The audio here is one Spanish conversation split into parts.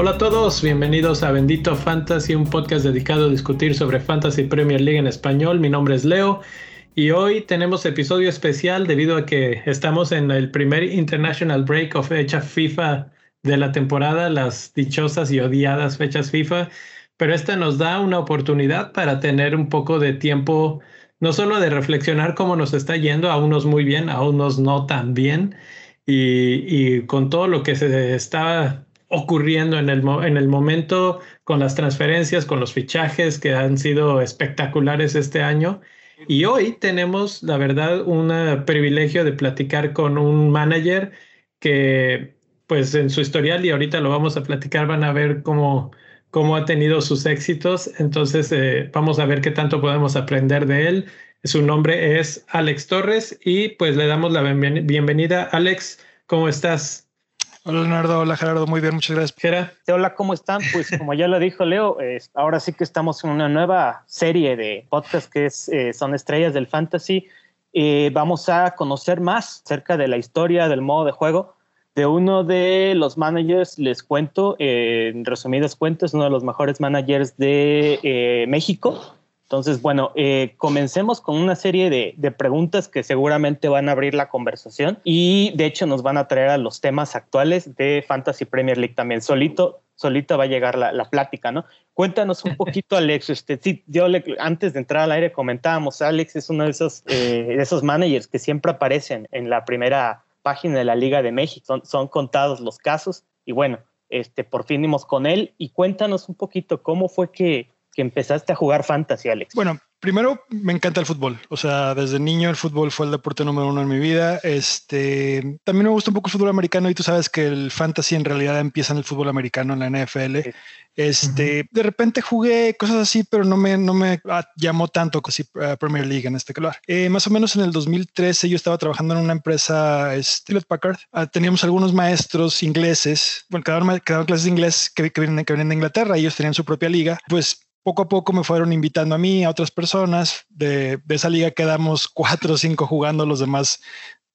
Hola a todos, bienvenidos a Bendito Fantasy, un podcast dedicado a discutir sobre Fantasy Premier League en español. Mi nombre es Leo y hoy tenemos episodio especial debido a que estamos en el primer International Break of fecha FIFA de la temporada, las dichosas y odiadas fechas FIFA, pero esta nos da una oportunidad para tener un poco de tiempo, no solo de reflexionar cómo nos está yendo, a unos muy bien, a unos no tan bien, y, y con todo lo que se está ocurriendo en el, en el momento con las transferencias, con los fichajes que han sido espectaculares este año. Y hoy tenemos, la verdad, un privilegio de platicar con un manager que, pues en su historial, y ahorita lo vamos a platicar, van a ver cómo, cómo ha tenido sus éxitos. Entonces, eh, vamos a ver qué tanto podemos aprender de él. Su nombre es Alex Torres y pues le damos la bienvenida. Alex, ¿cómo estás? Hola Leonardo, hola Gerardo, muy bien, muchas gracias. Gerardo. Hola, ¿cómo están? Pues como ya lo dijo Leo, ahora sí que estamos en una nueva serie de podcast que es, eh, son estrellas del fantasy. Eh, vamos a conocer más acerca de la historia del modo de juego de uno de los managers, les cuento, eh, en resumidas cuentas, uno de los mejores managers de México, entonces, bueno, eh, comencemos con una serie de, preguntas que seguramente van a abrir la conversación y de hecho nos van a traer a los temas actuales de Fantasy Premier League también. Solito, solito va a llegar la, plática, ¿no? Cuéntanos un poquito, Alex. Usted, sí, yo antes de entrar al aire comentábamos, Alex es uno de esos, eh, de esos managers que siempre aparecen en la primera página de la Liga de México. Son, son contados los casos y bueno, este, por fin dimos con él y cuéntanos un poquito cómo fue que que empezaste a jugar fantasy, Alex? Bueno, primero me encanta el fútbol. O sea, desde niño el fútbol fue el deporte número uno en mi vida. Este, también me gusta un poco el fútbol americano y tú sabes que el fantasy en realidad empieza en el fútbol americano, en la NFL. Este, de repente jugué cosas así, pero no me, no me llamó tanto casi uh, Premier League en este color. Eh, más o menos en el 2013 yo estaba trabajando en una empresa, Stewart Packard. Uh, teníamos algunos maestros ingleses, bueno, cada uno clases de inglés que, que, vienen, que vienen de Inglaterra. Ellos tenían su propia liga. Pues poco a poco me fueron invitando a mí, a otras personas. De, esa liga quedamos cuatro o cinco jugando, los demás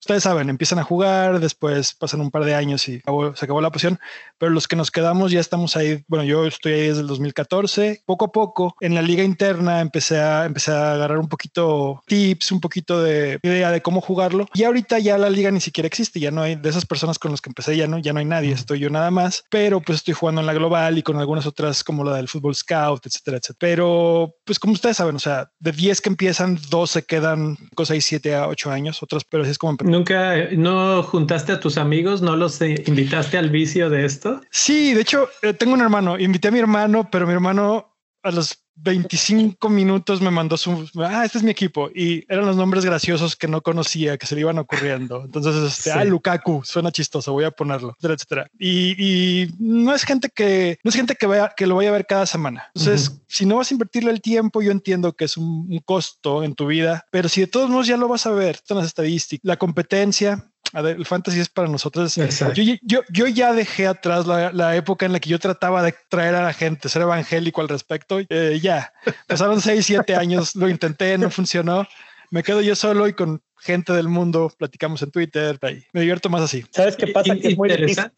ustedes saben, empiezan a jugar, después pasan un par de años y se acabó la pasión, pero los que nos quedamos ya estamos ahí, bueno, yo estoy ahí desde el 2014, poco a poco en la liga interna empecé a, empecé a agarrar un poquito tips, un poquito de idea de cómo jugarlo y ahorita ya la liga ni siquiera existe, ya no hay de esas personas con las que empecé, ya no, ya no hay nadie, estoy yo nada más, pero pues estoy jugando en la global y con algunas otras como la del fútbol scout, etcétera, etcétera. Pero pues como ustedes saben, o sea, de 10 que empiezan, 2 se quedan, cosa 6, 7 a 8 años, otras, pero así es como ¿Nunca, no juntaste a tus amigos? ¿No los eh, invitaste al vicio de esto? Sí, de hecho, eh, tengo un hermano. Invité a mi hermano, pero mi hermano a los 25 minutos me mandó su, ah, este es mi equipo. Y eran los nombres graciosos que no conocía, que se le iban ocurriendo. Entonces, este, ah, Lukaku, suena chistoso, voy a ponerlo, etcétera, etcétera. Y, no es gente que, no es gente que vea, que lo vaya a ver cada semana. Entonces, si no vas a invertirle el tiempo, yo entiendo que es un, costo en tu vida, pero si de todos modos ya lo vas a ver, están las estadísticas, la competencia, a ver, el fantasy es para nosotros. Yo, yo, ya dejé atrás la, época en la que yo trataba de traer a la gente, ser evangélico al respecto. Eh, ya, pasaron seis, siete años, lo intenté, no funcionó. Me quedo yo solo y con gente del mundo platicamos en Twitter. Y me divierto más así. ¿Sabes qué pasa? Que es muy difícil,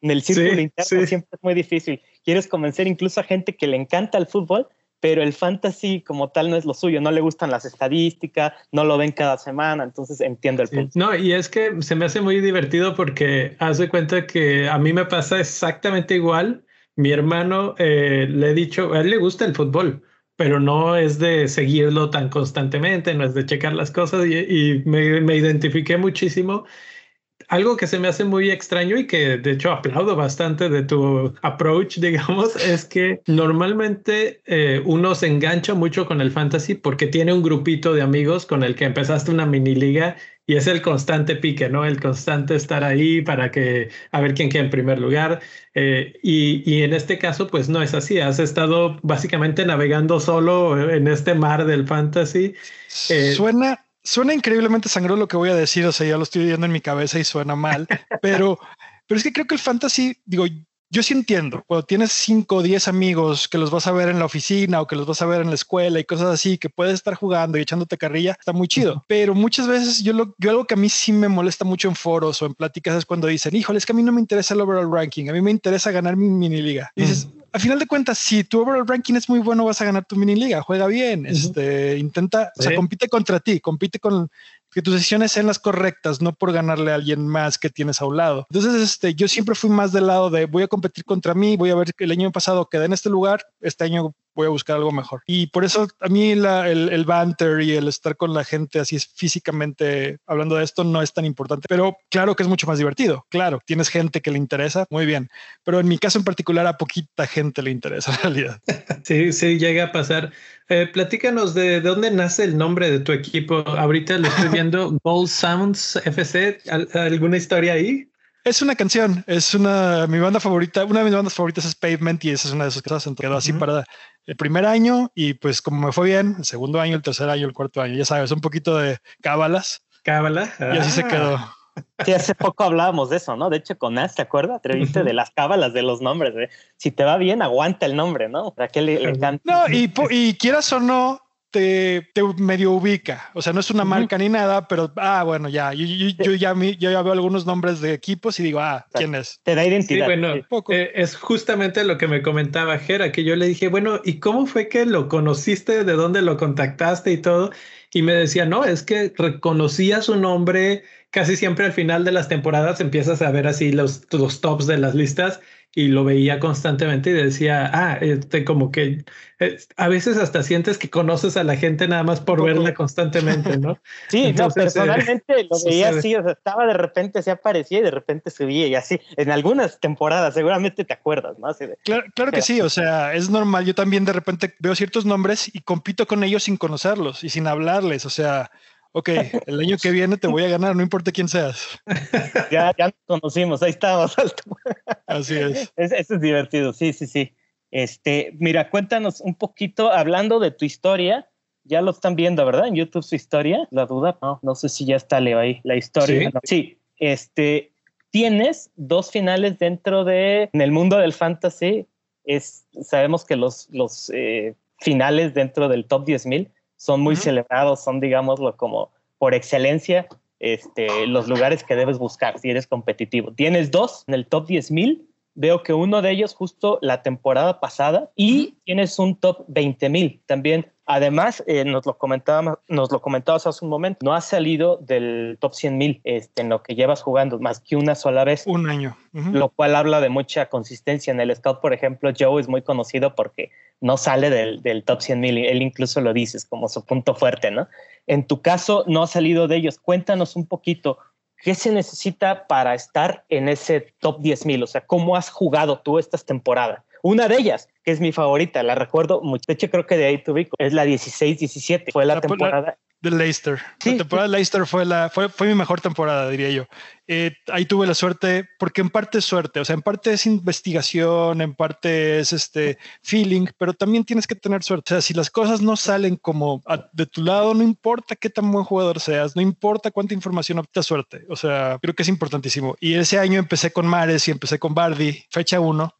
En el círculo interno siempre es muy difícil. Quieres convencer incluso a gente que le encanta el fútbol pero el fantasy como tal no es lo suyo, no le gustan las estadísticas, no lo ven cada semana, entonces entiendo el punto. No, y es que se me hace muy divertido porque hace cuenta que a mí me pasa exactamente igual. Mi hermano eh, le he dicho, a él le gusta el fútbol, pero no es de seguirlo tan constantemente, no es de checar las cosas y, me, me identifiqué muchísimo algo que se me hace muy extraño y que de hecho aplaudo bastante de tu approach, digamos, es que normalmente eh, uno se engancha mucho con el fantasy porque tiene un grupito de amigos con el que empezaste una mini liga y es el constante pique, ¿no? El constante estar ahí para que a ver quién queda en primer lugar. Eh, y, y, en este caso, pues no es así. Has estado básicamente navegando solo en este mar del fantasy. Eh, Suena suena increíblemente sangrón lo que voy a decir, o sea, ya lo estoy viendo en mi cabeza y suena mal, pero, pero es que creo que el fantasy, digo, yo sí entiendo, cuando tienes 5 o 10 amigos que los vas a ver en la oficina o que los vas a ver en la escuela y cosas así, que puedes estar jugando y echándote carrilla, está muy chido. Pero muchas veces yo, lo, yo algo que a mí sí me molesta mucho en foros o en pláticas es cuando dicen, híjole, es que a mí no me interesa el overall ranking, a mí me interesa ganar mi mini liga. dices, a final de cuentas, si tu overall ranking es muy bueno, vas a ganar tu mini liga, juega bien, este, intenta, o sea, compite contra ti, compite con, que tus decisiones sean las correctas, no por ganarle a alguien más que tienes a un lado. Entonces, este, yo siempre fui más del lado de voy a competir contra mí, voy a ver que el año pasado quedé en este lugar, este año voy a buscar algo mejor. Y por eso a mí la, el, el, banter y el estar con la gente así es físicamente hablando de esto no es tan importante, pero claro que es mucho más divertido. Claro, tienes gente que le interesa, muy bien, pero en mi caso en particular a poquita gente le interesa en realidad. Sí, sí, llega a pasar. Eh, platícanos de, de, dónde nace el nombre de tu equipo. Ahorita lo estoy viendo, Gold Sounds FC. ¿Alguna historia ahí? Es una canción, es una mi banda favorita, una de mis bandas favoritas es Pavement y esa es una de sus cosas, quedó así uh -huh. para el primer año y pues como me fue bien, el segundo año, el tercer año, el cuarto año, ya sabes, un poquito de cábalas. Cábala. Y así se quedó. Sí, hace poco hablábamos de eso, ¿no? De hecho, con As, ¿te acuerdas? Atreviste uh -huh. de las cábalas de los nombres. ¿eh? Si te va bien, aguanta el nombre, ¿no? ¿Para qué le, le encanta? No, y, y quieras o no, te, te, medio ubica. O sea, no es una marca uh -huh. ni nada, pero ah, bueno, ya. Yo, yo, yo, ya, yo ya veo algunos nombres de equipos y digo, ah, ¿quién es? Te da identidad. Sí, bueno, eh, es justamente lo que me comentaba Jera, que yo le dije, bueno, ¿y cómo fue que lo conociste? ¿De dónde lo contactaste y todo? Y me decía, no, es que reconocía su nombre casi siempre al final de las temporadas empiezas a ver así los, los tops de las listas y lo veía constantemente y decía, ah, este, como que eh, a veces hasta sientes que conoces a la gente nada más por verla constantemente, ¿no? sí, Entonces, no, personalmente eh, lo veía así, o sea, estaba de repente, se aparecía y de repente subía y así, en algunas temporadas, seguramente te acuerdas, ¿no? Así de, claro, claro que sí, o sea, es normal, yo también de repente veo ciertos nombres y compito con ellos sin conocerlos y sin hablarles, o sea, ok, el año que viene te voy a ganar, no importa quién seas. Ya, ya nos conocimos, ahí estamos. Así es. es. Eso es divertido, sí, sí, sí. Este, mira, cuéntanos un poquito, hablando de tu historia, ya lo están viendo, ¿verdad? En YouTube su historia, la duda, no, no sé si ya está Leo ahí, la historia. Sí, sí este, tienes dos finales dentro de, en el mundo del fantasy, es, sabemos que los, los eh, finales dentro del top 10.000 son muy uh -huh. celebrados, son, digámoslo, como por excelencia, este, los lugares que debes buscar si eres competitivo. Tienes dos en el top 10.000, veo que uno de ellos justo la temporada pasada y tienes un top 20.000 también. Además, eh, nos, lo comentábamos, nos lo comentabas hace un momento, no has salido del top 100.000 este, en lo que llevas jugando más que una sola vez. Un año. Uh -huh. Lo cual habla de mucha consistencia. En el scout, por ejemplo, Joe es muy conocido porque no sale del, del top 100.000. Él incluso lo dices como su punto fuerte, ¿no? En tu caso, no ha salido de ellos. Cuéntanos un poquito. ¿Qué se necesita para estar en ese top 10.000? O sea, ¿cómo has jugado tú estas temporadas? Una de ellas, que es mi favorita, la recuerdo mucho. De hecho, creo que de ahí tuve, es la 16-17. Fue la, la temporada. La, de Leicester. Sí, la temporada sí. de Leicester fue, la, fue, fue mi mejor temporada, diría yo. Eh, ahí tuve la suerte, porque en parte es suerte, o sea, en parte es investigación, en parte es este feeling, pero también tienes que tener suerte. O sea, si las cosas no salen como a, de tu lado, no importa qué tan buen jugador seas, no importa cuánta información obtengas suerte. O sea, creo que es importantísimo. Y ese año empecé con Mares y empecé con Bardi, fecha 1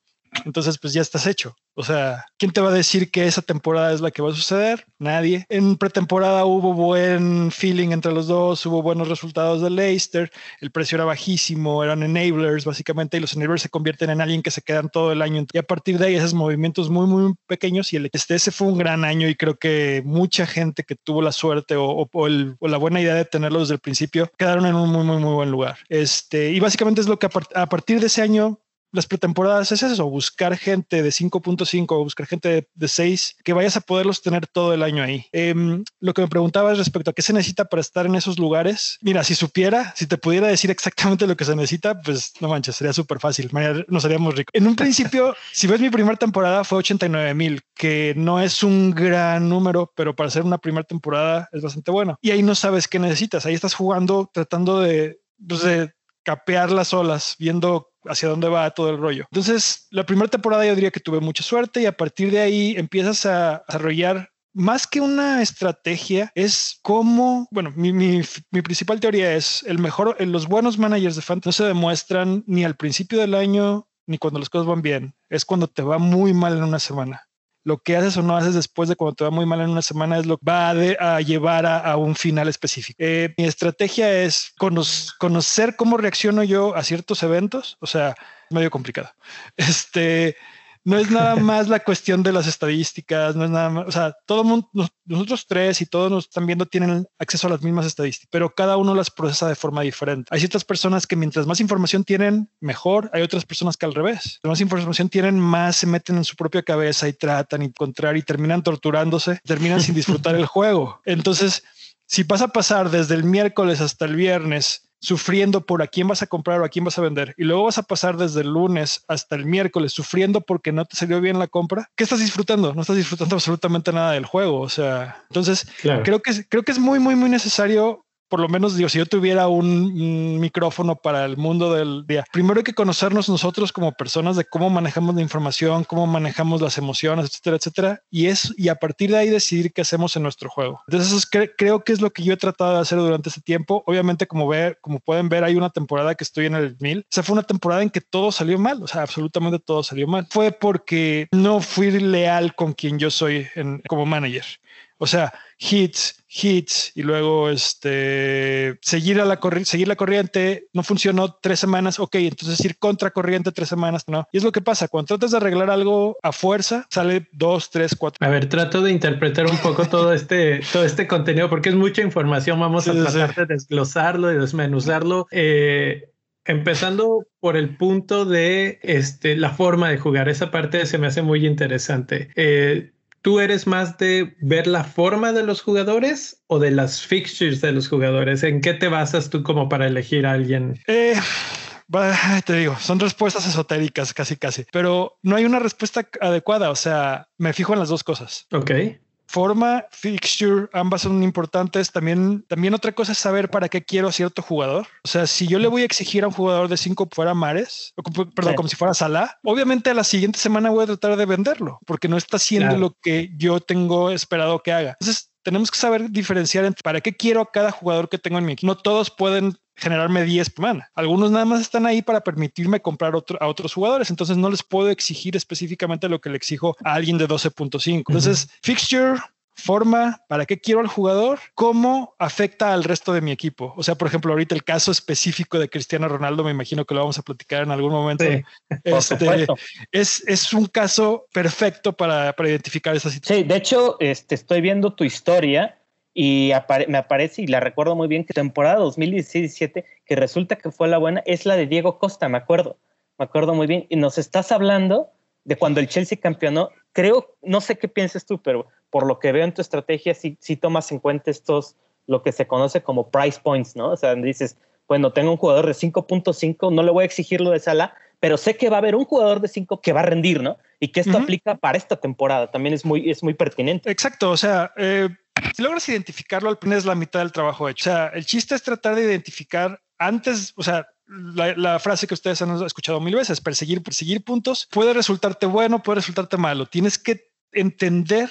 entonces pues ya estás hecho. O sea, ¿quién te va a decir que esa temporada es la que va a suceder? Nadie. En pretemporada hubo buen feeling entre los dos, hubo buenos resultados de Leicester, el precio era bajísimo, eran enablers básicamente, y los enablers se convierten en alguien que se quedan todo el año. Y a partir de ahí, esos movimientos muy, muy pequeños, y el, este ese fue un gran año, y creo que mucha gente que tuvo la suerte o, la buena idea de tenerlo desde el principio, quedaron en un muy, muy, muy buen lugar. Este, y básicamente es lo que a partir de ese año las pretemporadas es eso, buscar gente de 5.5 o buscar gente de, de, 6 que vayas a poderlos tener todo el año ahí. Eh, lo que me preguntabas respecto a qué se necesita para estar en esos lugares, mira, si supiera, si te pudiera decir exactamente lo que se necesita, pues no manches, sería súper fácil, nos haríamos ricos. En un principio, si ves mi primera temporada fue 89 mil, que no es un gran número, pero para ser una primera temporada es bastante bueno. Y ahí no sabes qué necesitas, ahí estás jugando tratando de, pues de capear las olas, viendo hacia dónde va todo el rollo. Entonces, la primera temporada yo diría que tuve mucha suerte y a partir de ahí empiezas a desarrollar más que una estrategia, es como, bueno, mi, mi, mi, principal teoría es el mejor, los buenos managers de fantasy no se demuestran ni al principio del año ni cuando las cosas van bien, es cuando te va muy mal en una semana. Lo que haces o no haces después de cuando te va muy mal en una semana es lo que va a, llevar a, un final específico. Eh, mi estrategia es conocer cómo reacciono yo a ciertos eventos, o sea, medio complicado. Este, no es nada más la cuestión de las estadísticas, no es nada más, o sea, todo mundo, nosotros tres y todos nos están viendo tienen acceso a las mismas estadísticas, pero cada uno las procesa de forma diferente. Hay ciertas personas que mientras más información tienen, mejor. Hay otras personas que al revés. más información tienen, más se meten en su propia cabeza y tratan de encontrar y terminan torturándose, terminan sin disfrutar el juego. Entonces, si vas a pasar desde el miércoles hasta el viernes sufriendo por a quién vas a comprar o a quién vas a vender. Y luego vas a pasar desde el lunes hasta el miércoles sufriendo porque no te salió bien la compra, ¿qué estás disfrutando? No estás disfrutando absolutamente nada del juego, o sea, entonces creo que creo que es muy muy muy necesario por lo menos digo, si yo tuviera un, micrófono para el mundo del día, primero hay que conocernos nosotros como personas de cómo manejamos la información, cómo manejamos las emociones, etcétera, etcétera, y es y a partir de ahí decidir qué hacemos en nuestro juego. Entonces creo que es lo que yo he tratado de hacer durante ese tiempo. Obviamente, como ve, como pueden ver, hay una temporada que estoy en el 1000. O sea, fue una temporada en que todo salió mal, o sea, absolutamente todo salió mal. Fue porque no fui leal con quien yo soy como manager. O sea, hits, hits y luego este, seguir, a la seguir la corriente no funcionó tres semanas, ok, entonces ir contra corriente tres semanas, no. Y es lo que pasa, cuando tratas de arreglar algo a fuerza, sale dos, tres, cuatro. A ver, trato de interpretar un poco todo este, todo este contenido porque es mucha información, vamos a tratar de desglosarlo y desmenuzarlo. Eh, empezando por el punto de este, la forma de jugar, esa parte se me hace muy interesante. Eh, ¿Tú eres más de ver la forma de los jugadores o de las fixtures de los jugadores? ¿En qué te basas tú como para elegir a alguien? Eh, te digo, son respuestas esotéricas casi casi, pero no hay una respuesta adecuada. O sea, me fijo en las dos cosas. Ok forma, fixture, ambas son importantes. También, también otra cosa es saber para qué quiero a cierto jugador. O sea, si yo le voy a exigir a un jugador de cinco fuera Mares, perdón, como si fuera Salah, obviamente a la siguiente semana voy a tratar de venderlo porque no está haciendo lo que yo tengo esperado que haga. Entonces, tenemos que saber diferenciar entre para qué quiero a cada jugador que tengo en mi equipo. No todos pueden generarme 10 por semana. Algunos nada más están ahí para permitirme comprar a otros jugadores. Entonces no les puedo exigir específicamente lo que le exijo a alguien de 12.5. Entonces, fixture, forma, para qué quiero al jugador, cómo afecta al resto de mi equipo. O sea, por ejemplo, ahorita el caso específico de Cristiano Ronaldo, me imagino que lo vamos a platicar en algún momento. Este, es, es un caso perfecto para, para identificar esa situación. Sí, de hecho, este, estoy viendo tu historia y me aparece y la recuerdo muy bien que temporada 2016-17, que resulta que fue la buena, es la de Diego Costa, me acuerdo, me acuerdo muy bien. Y nos estás hablando de cuando el Chelsea campeonó. Creo, no sé qué piensas tú, pero por lo que veo en tu estrategia, sí, sí tomas en cuenta estos, lo que se conoce como price points, ¿no? O sea, dices, bueno, tengo un jugador de 5.5, no le voy a exigir lo de Sala, pero sé que va a haber un jugador de 5 que va a rendir, ¿no? Y que esto aplica para esta temporada, también es muy, es muy pertinente. Exacto, o sea, eh, si logras identificarlo, al final es la mitad del trabajo hecho. O sea, el chiste es tratar de identificar antes, o sea, la, frase que ustedes han escuchado mil veces, perseguir, perseguir puntos, puede resultarte bueno, puede resultarte malo. Tienes que entender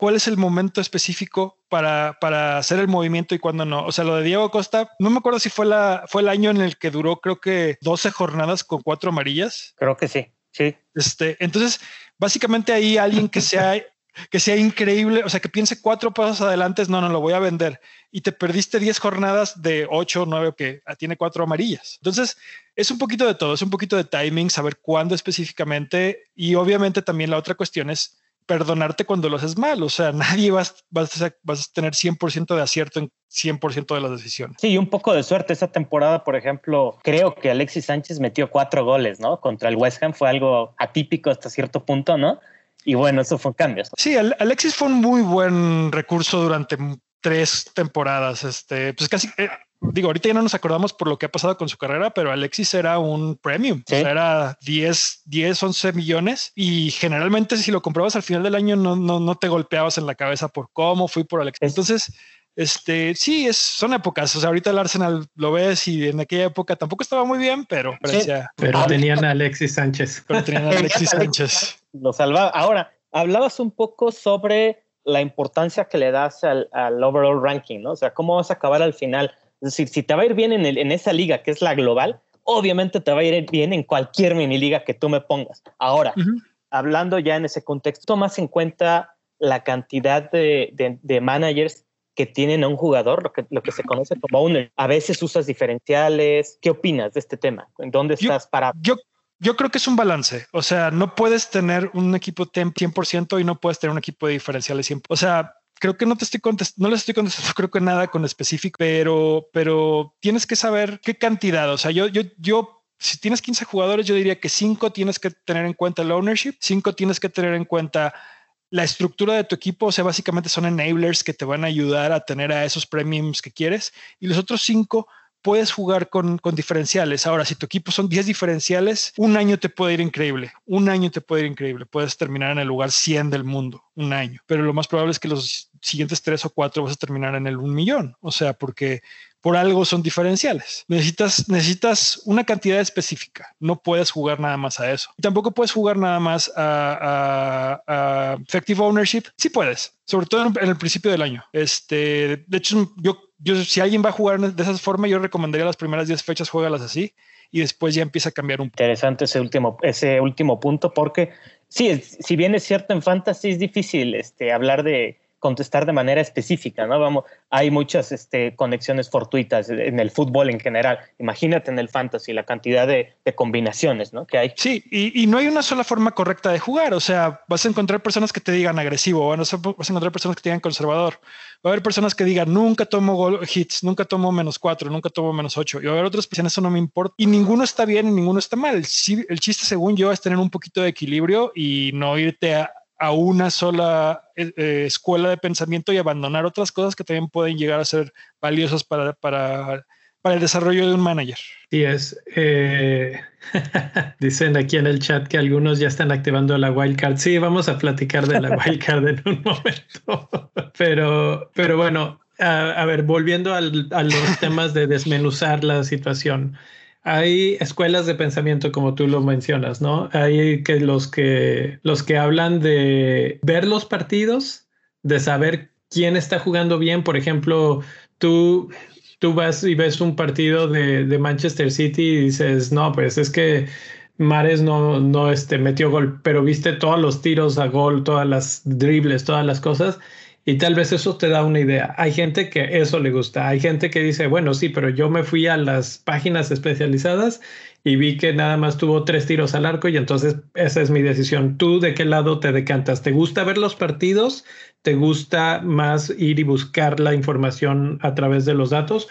cuál es el momento específico para, para hacer el movimiento y cuándo no. O sea, lo de Diego Costa, no me acuerdo si fue, la, fue el año en el que duró, creo que 12 jornadas con cuatro amarillas. Creo que sí. Sí. Este, entonces, básicamente ahí alguien que sea que sea increíble, o sea, que piense cuatro pasos adelante, no, no lo voy a vender. Y te perdiste 10 jornadas de 8 o 9 que tiene cuatro amarillas. Entonces, es un poquito de todo, es un poquito de timing, saber cuándo específicamente. Y obviamente también la otra cuestión es perdonarte cuando lo haces mal. O sea, nadie vas, vas, a, vas a tener 100% de acierto en 100% de las decisiones. Sí, un poco de suerte. Esa temporada, por ejemplo, creo que Alexis Sánchez metió cuatro goles, ¿no? Contra el West Ham fue algo atípico hasta cierto punto, ¿no? Y bueno, eso fue un cambio. Sí, Alexis fue un muy buen recurso durante tres temporadas. Este, pues casi, eh, digo, ahorita ya no nos acordamos por lo que ha pasado con su carrera, pero Alexis era un premium, o sea, era 10, 10, 11 millones y generalmente si lo comprabas al final del año no, no, no te golpeabas en la cabeza por cómo fui por Alexis. Entonces, este, sí, es, son épocas. O sea, ahorita el Arsenal lo ves y en aquella época tampoco estaba muy bien, pero parecía. Pero tenían a Alexis Sánchez. Pero tenían a Alexis Sánchez. Lo salvaba. Ahora, hablabas un poco sobre la importancia que le das al, overall ranking, ¿no? O sea, cómo vas a acabar al final. Es decir, si te va a ir bien en, el, en esa liga que es la global, obviamente te va a ir bien en cualquier mini liga que tú me pongas. Ahora, hablando ya en ese contexto, tomas en cuenta la cantidad de, de, managers que tienen a un jugador, lo que, lo que se conoce como owner. A veces usas diferenciales. ¿Qué opinas de este tema? ¿En dónde estás para? Yo, yo creo que es un balance. O sea, no puedes tener un equipo 100% y no puedes tener un equipo de diferenciales 100%. O sea, creo que no te estoy contestando, no le estoy contestando, creo que nada con específico, pero, pero tienes que saber qué cantidad. O sea, yo, yo, yo, si tienes 15 jugadores, yo diría que 5 tienes que tener en cuenta el ownership, 5 tienes que tener en cuenta la estructura de tu equipo, o sea, básicamente son enablers que te van a ayudar a tener a esos premiums que quieres. Y los otros cinco puedes jugar con, con, diferenciales. Ahora, si tu equipo son 10 diferenciales, un año te puede ir increíble. Un año te puede ir increíble. Puedes terminar en el lugar 100 del mundo, un año. Pero lo más probable es que los siguientes tres o cuatro vas a terminar en el un millón. O sea, porque por algo son diferenciales. Necesitas, necesitas una cantidad específica. No puedes jugar nada más a eso. tampoco puedes jugar nada más a, a, effective ownership. Sí puedes, sobre todo en, el principio del año. Este, de hecho, yo, yo, si alguien va a jugar de esa forma, yo recomendaría las primeras 10 fechas, juegalas así y después ya empieza a cambiar un poco. Interesante ese último, ese último punto, porque sí, si bien es cierto en fantasy es difícil este, hablar de contestar de manera específica, ¿no? Vamos, hay muchas este, conexiones fortuitas en el fútbol en general. Imagínate en el fantasy la cantidad de, combinaciones, ¿no? Que hay. Sí, y, no hay una sola forma correcta de jugar. O sea, vas a encontrar personas que te digan agresivo, vas a encontrar personas que te digan conservador. Va a haber personas que digan nunca tomo hits, nunca tomo menos cuatro, nunca tomo menos ocho. Y va a haber otras dicen eso no me importa. Y ninguno está bien y ninguno está mal. el chiste, según yo, es tener un poquito de equilibrio y no irte a, a una sola eh, eh, escuela de pensamiento y abandonar otras cosas que también pueden llegar a ser valiosas para, para, para el desarrollo de un manager. Sí, es. Eh, dicen aquí en el chat que algunos ya están activando la wildcard. Sí, vamos a platicar de la wildcard en un momento. pero, pero bueno, a, ver, volviendo a los temas de desmenuzar la situación hay escuelas de pensamiento como tú lo mencionas, ¿no? Hay que los que los que hablan de ver los partidos, de saber quién está jugando bien. Por ejemplo, tú tú vas y ves un partido de, de Manchester City y dices, no, pues es que Mares no, no este, metió gol, pero viste todos los tiros a gol, todas las dribles, todas las cosas y tal vez eso te da una idea. Hay gente que eso le gusta. Hay gente que dice, bueno, sí, pero yo me fui a las páginas especializadas y vi que nada más tuvo tres tiros al arco y entonces esa es mi decisión. ¿Tú de qué lado te decantas? ¿Te gusta ver los partidos? ¿Te gusta más ir y buscar la información a través de los datos?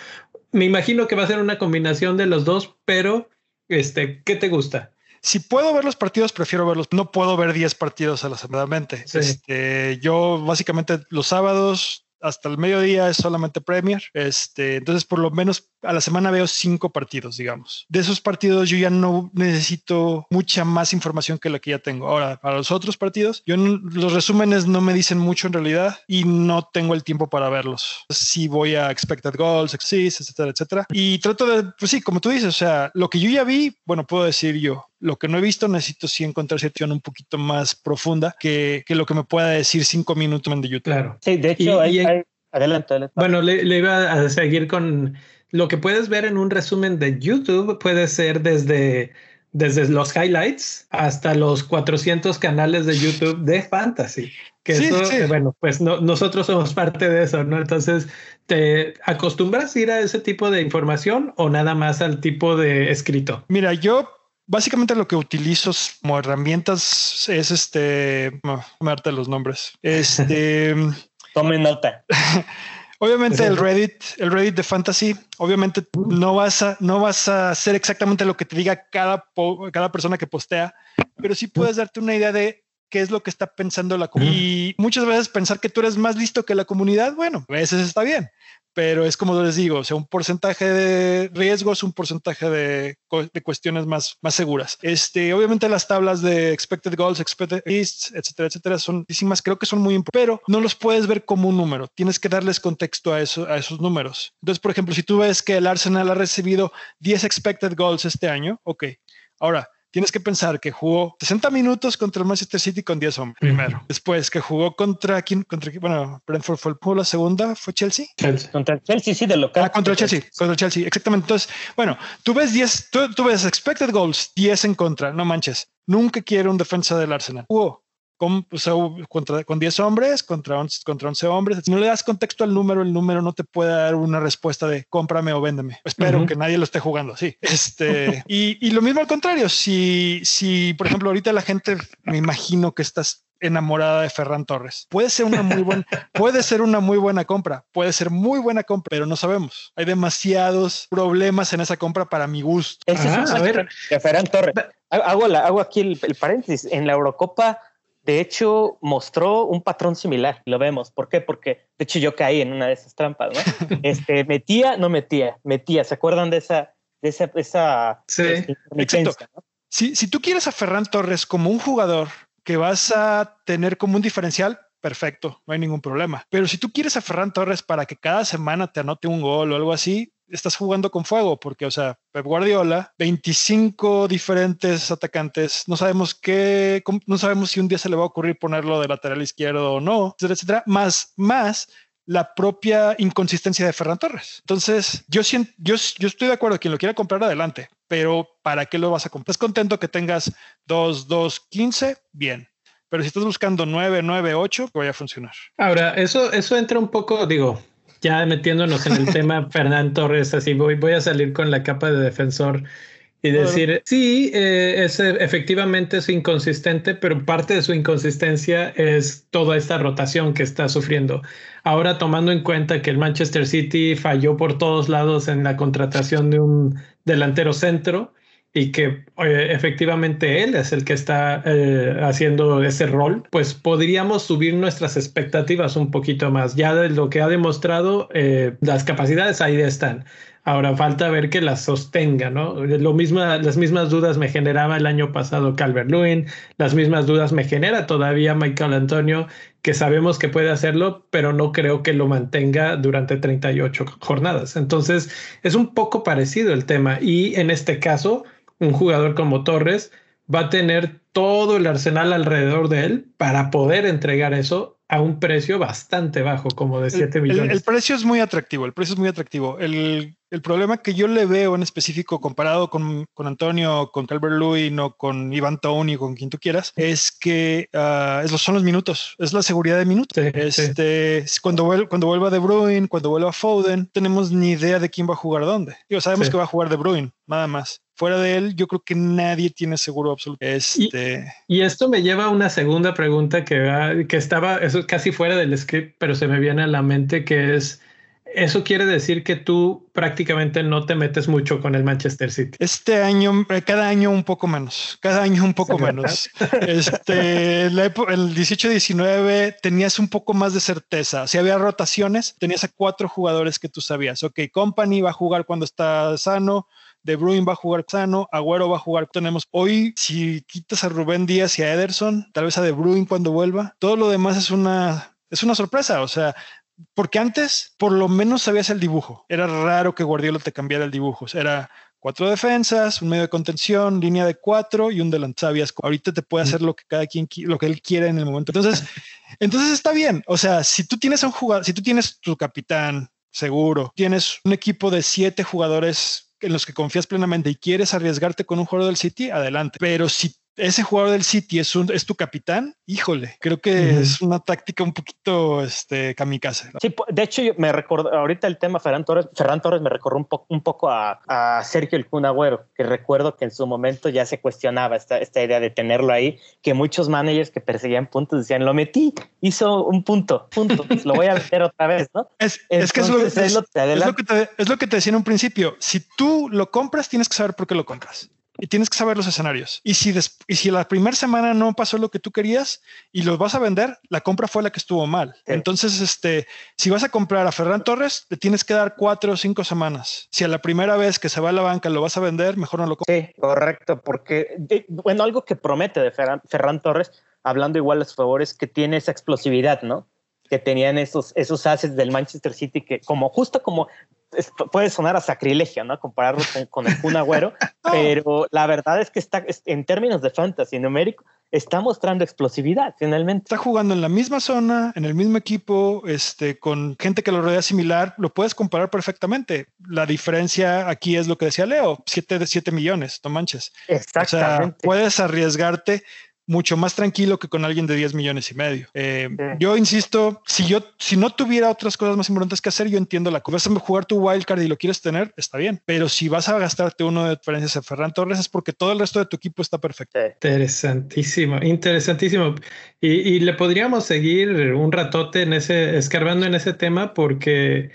Me imagino que va a ser una combinación de los dos, pero este, ¿qué te gusta? Si puedo ver los partidos, prefiero verlos. No puedo ver 10 partidos a la semana. Este, yo básicamente los sábados hasta el mediodía es solamente Premier. Este, entonces, por lo menos a la semana veo cinco partidos, digamos. De esos partidos yo ya no necesito mucha más información que la que ya tengo. Ahora, para los otros partidos, yo los resúmenes no me dicen mucho en realidad y no tengo el tiempo para verlos. Si voy a expected goals, exis, etcétera, etcétera. Y trato de, pues sí, como tú dices, o sea, lo que yo ya vi, bueno, puedo decir yo, lo que no he visto necesito sí encontrar situación un poquito más profunda que, que, lo que me pueda decir cinco minutos en de YouTube. Claro. Sí, de hecho, hay, adelante, adelante, Bueno, le, le, iba a seguir con lo que puedes ver en un resumen de YouTube puede ser desde, desde los highlights hasta los 400 canales de YouTube de fantasy. Que eso, bueno, pues no, nosotros somos parte de eso, ¿no? Entonces, ¿te acostumbras a ir a ese tipo de información o nada más al tipo de escrito? Mira, yo básicamente lo que utilizo como herramientas es este, no, me los nombres. Este. Tomen nota. Obviamente el Reddit, el Reddit de fantasy, obviamente no vas a, no vas a hacer exactamente lo que te diga cada, cada persona que postea, pero sí puedes darte una idea de qué es lo que está pensando la comunidad. Y muchas veces pensar que tú eres más listo que la comunidad, bueno, a veces está bien, pero es como les digo, o sea, un porcentaje de riesgos, un porcentaje de, cuestiones más, más seguras. Este, obviamente las tablas de expected goals, expected lists, etcétera, etcétera, son muchísimas, creo que son muy importantes, pero no los puedes ver como un número, tienes que darles contexto a, eso, a esos números. Entonces, por ejemplo, si tú ves que el Arsenal ha recibido 10 expected goals este año, ok, ahora tienes que pensar que jugó 60 minutos contra el Manchester City con 10 hombres, primero. Después que jugó contra quién, contra bueno, Brentford fue el la segunda, ¿fue Chelsea? Chelsea. Contra el Chelsea, sí, de local. Ah, contra el Chelsea, contra el Chelsea, exactamente. Entonces, bueno, tú ves 10, tú, tú ves expected goals, 10 en contra, no manches. Nunca quiere un defensa del Arsenal. Jugó con, contra, con 10 hombres, contra 11, contra 11 hombres. Si no le das contexto al número, el número no te puede dar una respuesta de cómprame o véndeme. Espero que nadie lo esté jugando así. Este, y, y, lo mismo al contrario, si, si, por ejemplo, ahorita la gente, me imagino que estás enamorada de Ferran Torres. Puede ser una muy buena, puede ser una muy buena compra, puede ser muy buena compra, pero no sabemos. Hay demasiados problemas en esa compra para mi gusto. Es a ver, de Ferran Torres. Hago, la, hago aquí el, el paréntesis. En la Eurocopa de hecho, mostró un patrón similar. Lo vemos. ¿Por qué? Porque, de hecho, yo caí en una de esas trampas, ¿no? Este, metía, no metía, metía. ¿Se acuerdan de esa, de esa, esa sí, este, si, si tú quieres a Ferran Torres como un jugador que vas a tener como un diferencial, perfecto, no hay ningún problema. Pero si tú quieres a Ferran Torres para que cada semana te anote un gol o algo así, estás jugando con fuego, porque, o sea, Pep Guardiola, 25 diferentes atacantes, no sabemos qué, no sabemos si un día se le va a ocurrir ponerlo de lateral izquierdo o no, etcétera, etcétera, más, más la propia inconsistencia de Ferran Torres. Entonces, yo, siento, yo, yo estoy de acuerdo, quien lo quiera comprar adelante, pero ¿para qué lo vas a comprar? ¿Estás contento que tengas 2, 2, 15? Bien. Pero si estás buscando 9, 9, 8, voy a funcionar. Ahora, eso, eso entra un poco, digo, ya metiéndonos en el tema, Fernán Torres, así voy, voy a salir con la capa de defensor y decir, sí, eh, es, efectivamente es inconsistente, pero parte de su inconsistencia es toda esta rotación que está sufriendo. Ahora tomando en cuenta que el Manchester City falló por todos lados en la contratación de un delantero centro, y que efectivamente él es el que está eh, haciendo ese rol, pues podríamos subir nuestras expectativas un poquito más. Ya de lo que ha demostrado, eh, las capacidades ahí están. Ahora falta ver que las sostenga, ¿no? Lo mismo, las mismas dudas me generaba el año pasado Calvert Lewin, las mismas dudas me genera todavía Michael Antonio, que sabemos que puede hacerlo, pero no creo que lo mantenga durante 38 jornadas. Entonces, es un poco parecido el tema. Y en este caso, un jugador como Torres va a tener todo el arsenal alrededor de él para poder entregar eso a un precio bastante bajo, como de 7 millones. El, precio es muy atractivo, el precio es muy atractivo. El, problema que yo le veo en específico comparado con, con Antonio, con Calvert Lewin o con Iván Tony, con quien tú quieras, es que uh, son los minutos, es la seguridad de minutos. este, Cuando, cuando vuelva De Bruyne, cuando vuelva Foden, tenemos ni idea de quién va a jugar dónde. Digo, sabemos que va a jugar De Bruyne, nada más fuera de él, yo creo que nadie tiene seguro absoluto. Este... Y, esto me lleva a una segunda pregunta que, que estaba eso casi fuera del script, pero se me viene a la mente que es, eso quiere decir que tú prácticamente no te metes mucho con el Manchester City. Este año, eh, cada año un poco menos, cada año un poco menos. Este, el 18-19 tenías un poco más de certeza. Si había rotaciones, tenías a cuatro jugadores que tú sabías. Ok, Company va a jugar cuando está sano. De Bruyne va a jugar sano, Agüero va a jugar. Tenemos hoy, si quitas a Rubén Díaz y a Ederson, tal vez a De Bruyne cuando vuelva, todo lo demás es una, es una sorpresa. O sea, porque antes por lo menos sabías el dibujo. Era raro que Guardiola te cambiara el dibujo. Era cuatro defensas, un medio de contención, línea de cuatro y un delantero. Sabías, ahorita te puede hacer lo que cada quien, lo que él quiera en el momento. Entonces, entonces está bien. O sea, si tú tienes un jugador, si tú tienes tu capitán seguro, tienes un equipo de siete jugadores en los que confías plenamente y quieres arriesgarte con un jugador del City, adelante. Pero si ese jugador del City es, un, es tu capitán, híjole, creo que es una táctica un poquito este, kamikaze. Sí, de hecho, me recuerdo, ahorita el tema Ferran Torres, Ferran Torres me recordó un, un poco a, a, Sergio el Kun Agüero, que recuerdo que en su momento ya se cuestionaba esta, esta idea de tenerlo ahí, que muchos managers que perseguían puntos decían, lo metí, hizo un punto, punto, pues lo voy a meter otra vez, ¿no? Es, es que es lo, es, es, lo que te, es lo que te decía en un principio, si tú lo compras, tienes que saber por qué lo compras y tienes que saber los escenarios. Y si, y si la primera semana no pasó lo que tú querías y los vas a vender, la compra fue la que estuvo mal. Entonces, este, si vas a comprar a Ferran Torres, te tienes que dar cuatro o cinco semanas. Si a la primera vez que se va a la banca lo vas a vender, mejor no lo compras. Sí, correcto, porque, bueno, algo que promete de Ferran, Torres, hablando igual a su favor, es que tiene esa explosividad, ¿no? Que tenían esos, esos haces del Manchester City que como justo como puede sonar a sacrilegio, ¿no? Compararlo con, el Kun Agüero, pero la verdad es que está, en términos de fantasy numérico, está mostrando explosividad finalmente. Está jugando en la misma zona, en el mismo equipo, este, con gente que lo rodea similar, lo puedes comparar perfectamente. La diferencia aquí es lo que decía Leo, 7 de 7 millones, no manches. Exactamente. O sea, puedes arriesgarte mucho más tranquilo que con alguien de 10 millones y medio. Eh, yo insisto, si yo, si no tuviera otras cosas más importantes que hacer, yo entiendo la cosa. Vas a jugar tu wildcard y lo quieres tener, está bien. Pero si vas a gastarte uno de diferencias en Ferran Torres es porque todo el resto de tu equipo está perfecto. Interesantísimo, interesantísimo. Y, le podríamos seguir un ratote en ese, escarbando en ese tema porque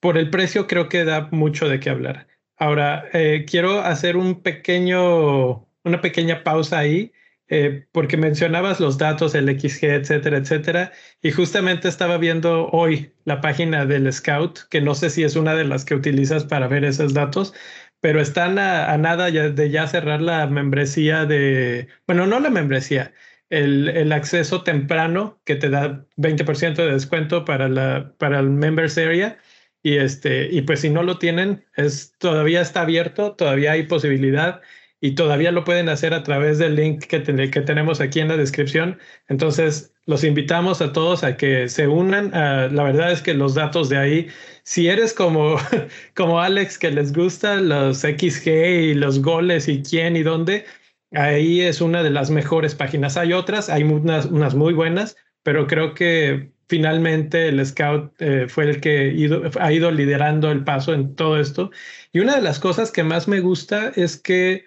por el precio creo que da mucho de qué hablar. Ahora, eh, quiero hacer un pequeño, una pequeña pausa ahí eh, porque mencionabas los datos, el XG, etcétera, etcétera, y justamente estaba viendo hoy la página del Scout, que no sé si es una de las que utilizas para ver esos datos, pero están a, nada de ya cerrar la membresía de, bueno, no la membresía, el, el, acceso temprano que te da 20% de descuento para, la, para el Members Area. Y, este, y pues si no lo tienen, es, todavía está abierto, todavía hay posibilidad y todavía lo pueden hacer a través del link que, que tenemos aquí en la descripción. Entonces, los invitamos a todos a que se unan. Ah, la verdad es que los datos de ahí, si eres como, como Alex, que les gusta los XG y los goles y quién y dónde, ahí es una de las mejores páginas. Hay otras, hay unas, unas muy buenas, pero creo que finalmente el Scout eh, fue el que ha ido liderando el paso en todo esto. Y una de las cosas que más me gusta es que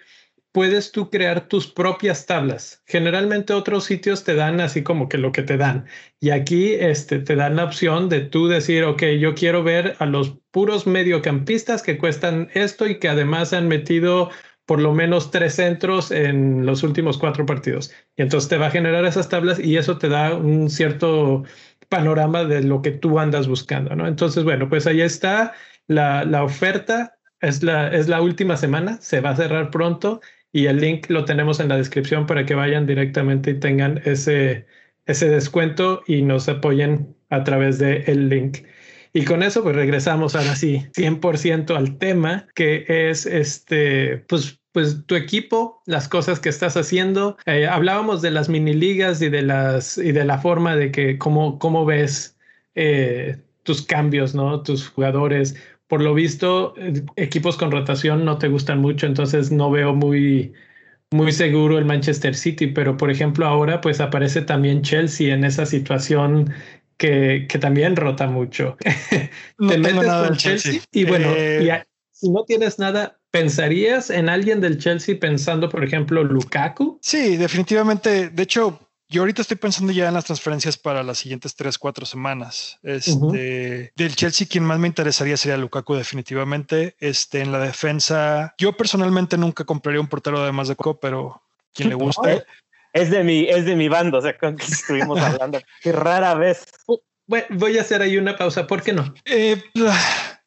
puedes tú crear tus propias tablas. Generalmente otros sitios te dan así como que lo que te dan. Y aquí este, te dan la opción de tú decir, ok, yo quiero ver a los puros mediocampistas que cuestan esto y que además han metido por lo menos tres centros en los últimos cuatro partidos. Y entonces te va a generar esas tablas y eso te da un cierto panorama de lo que tú andas buscando, ¿no? Entonces, bueno, pues ahí está la, la oferta. Es la, es la última semana, se va a cerrar pronto y el link lo tenemos en la descripción para que vayan directamente y tengan ese, ese descuento y nos apoyen a través del el link. Y con eso pues regresamos ahora sí 100% al tema que es este pues pues tu equipo, las cosas que estás haciendo. Eh, hablábamos de las mini ligas y de las y de la forma de que cómo, cómo ves eh, tus cambios, ¿no? Tus jugadores por lo visto, eh, equipos con rotación no te gustan mucho, entonces no veo muy, muy seguro el Manchester City, pero por ejemplo ahora pues aparece también Chelsea en esa situación que, que también rota mucho. No te metes con Chelsea, y bueno, eh, si no tienes nada, ¿pensarías en alguien del Chelsea pensando, por ejemplo, Lukaku? Sí, definitivamente. De hecho, yo ahorita estoy pensando ya en las transferencias para las siguientes tres, cuatro semanas. Este, Del Chelsea, quien más me interesaría sería Lukaku, definitivamente. Este, en la defensa, yo personalmente nunca compraría un portero además de Coco, pero quien le guste. Es de mi, es de mi bando, o sea, con que estuvimos hablando. Qué rara vez. Bueno, voy a hacer ahí una pausa. ¿Por qué no? Eh,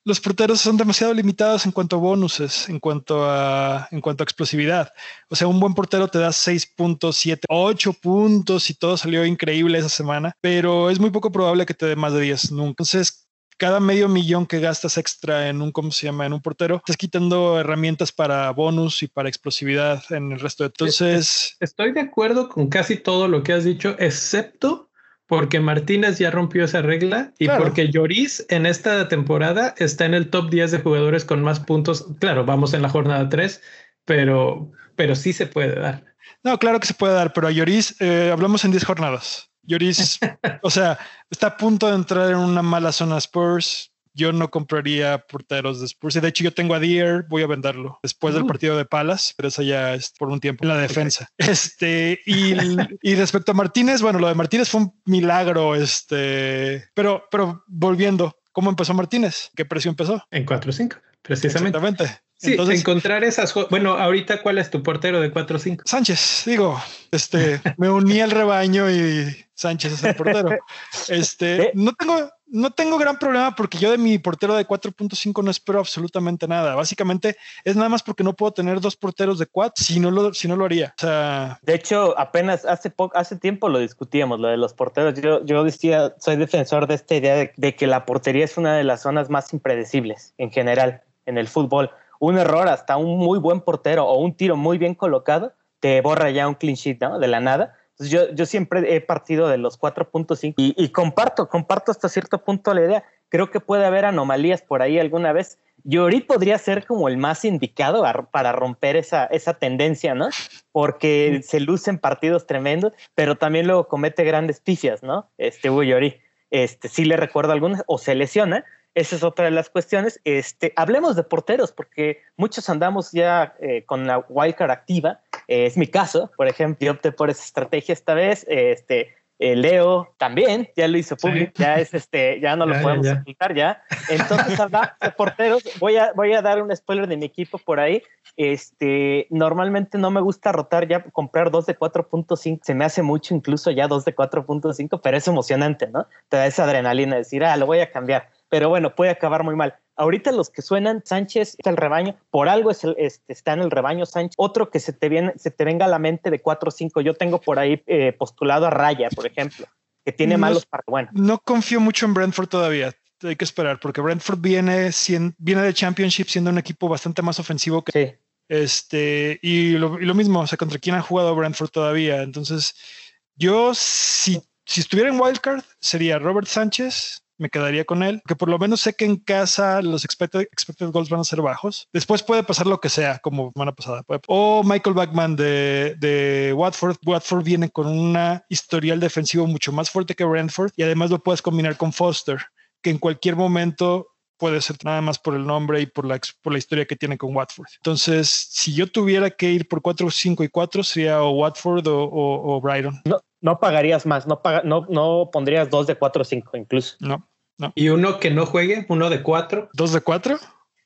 los porteros son demasiado limitados en cuanto a bonuses, en cuanto a, en cuanto a explosividad. O sea, un buen portero te da 6.7, 8 puntos y todo salió increíble esa semana, pero es muy poco probable que te dé más de 10 nunca. Entonces, cada medio millón que gastas extra en un, ¿cómo se llama? En un portero, estás quitando herramientas para bonus y para explosividad en el resto de. Entonces. Estoy de acuerdo con casi todo lo que has dicho, excepto porque Martínez ya rompió esa regla y porque Lloris en esta temporada está en el top 10 de jugadores con más puntos. Claro, vamos en la jornada 3, pero, pero sí se puede dar. No, claro que se puede dar, pero a Lloris eh, hablamos en 10 jornadas. Lloris, o sea, está a punto de entrar en una mala zona Spurs yo no compraría porteros de Spurs. De hecho, yo tengo a Dier, voy a venderlo después del partido de Palas, pero eso ya es por un tiempo en la defensa. Este, y, y, respecto a Martínez, bueno, lo de Martínez fue un milagro, este, pero, pero volviendo, ¿cómo empezó Martínez? ¿Qué precio empezó? En 4-5, precisamente. Exactamente. Sí, encontrar esas. Bueno, ahorita, ¿cuál es tu portero de 4-5? Sánchez, digo, este, me uní al rebaño y Sánchez es el portero. Este, no tengo, no tengo gran problema porque yo de mi portero de 4.5 no espero absolutamente nada. Básicamente es nada más porque no puedo tener dos porteros de 4 si no lo, si no lo haría. de hecho, apenas hace poco, hace tiempo lo discutíamos, lo de los porteros. Yo, yo decía, soy defensor de esta idea de que la portería es una de las zonas más impredecibles en general en el fútbol. Un error hasta un muy buen portero o un tiro muy bien colocado te borra ya un clean sheet, ¿no? De la nada yo, yo siempre he partido de los 4.5 y, y comparto, comparto hasta cierto punto la idea. Creo que puede haber anomalías por ahí alguna vez. Llori podría ser como el más indicado para romper esa, esa tendencia, ¿no? Porque se lucen partidos tremendos, pero también luego comete grandes picias, ¿no? Este Llori. Este, sí le recuerdo algunas, o se lesiona, esa es otra de las cuestiones. Este, hablemos de porteros, porque muchos andamos ya eh, con la wildcard activa. Eh, es mi caso, por ejemplo, yo opté por esa estrategia esta vez. Este, eh, Leo también, ya lo hizo público, ya es este, ya no lo podemos explicar ya. Entonces, habla de porteros, voy a, voy a dar un spoiler de mi equipo por ahí. Este, normalmente no me gusta rotar ya, comprar dos de 4.5, se me hace mucho incluso ya dos de 4.5, pero es emocionante, ¿no? Te da esa adrenalina de decir, ah, lo voy a cambiar pero bueno, puede acabar muy mal. Ahorita los que suenan, Sánchez está el rebaño, por algo es este, está en el rebaño Sánchez. Otro que se te, viene, se te venga a la mente de 4 o 5, yo tengo por ahí eh, postulado a Raya, por ejemplo, que tiene malos para bueno. No confío mucho en Brentford todavía. Hay que esperar, porque Brentford viene, viene de Championship siendo un equipo bastante más ofensivo que. Sí. Este, y lo, y lo mismo, o sea, contra quién ha jugado Brentford todavía. Entonces, yo, si, si estuviera en Wildcard, sería Robert Sánchez, me quedaría con él, que por lo menos sé que en casa los expected, goals van a ser bajos. Después puede pasar lo que sea, como semana pasada. O Michael Backman de, de Watford. Watford viene con una historial defensivo mucho más fuerte que Brentford y además lo puedes combinar con Foster, que en cualquier momento puede ser nada más por el nombre y por la, por la historia que tiene con Watford. Entonces, si yo tuviera que ir por 4, 5 y 4, sería o Watford o, o, Brighton. No, no pagarías más, no, paga, no, no pondrías 2 de 4 o 5 incluso. No. No. ¿Y uno que no juegue? ¿Uno de cuatro? ¿Dos de cuatro?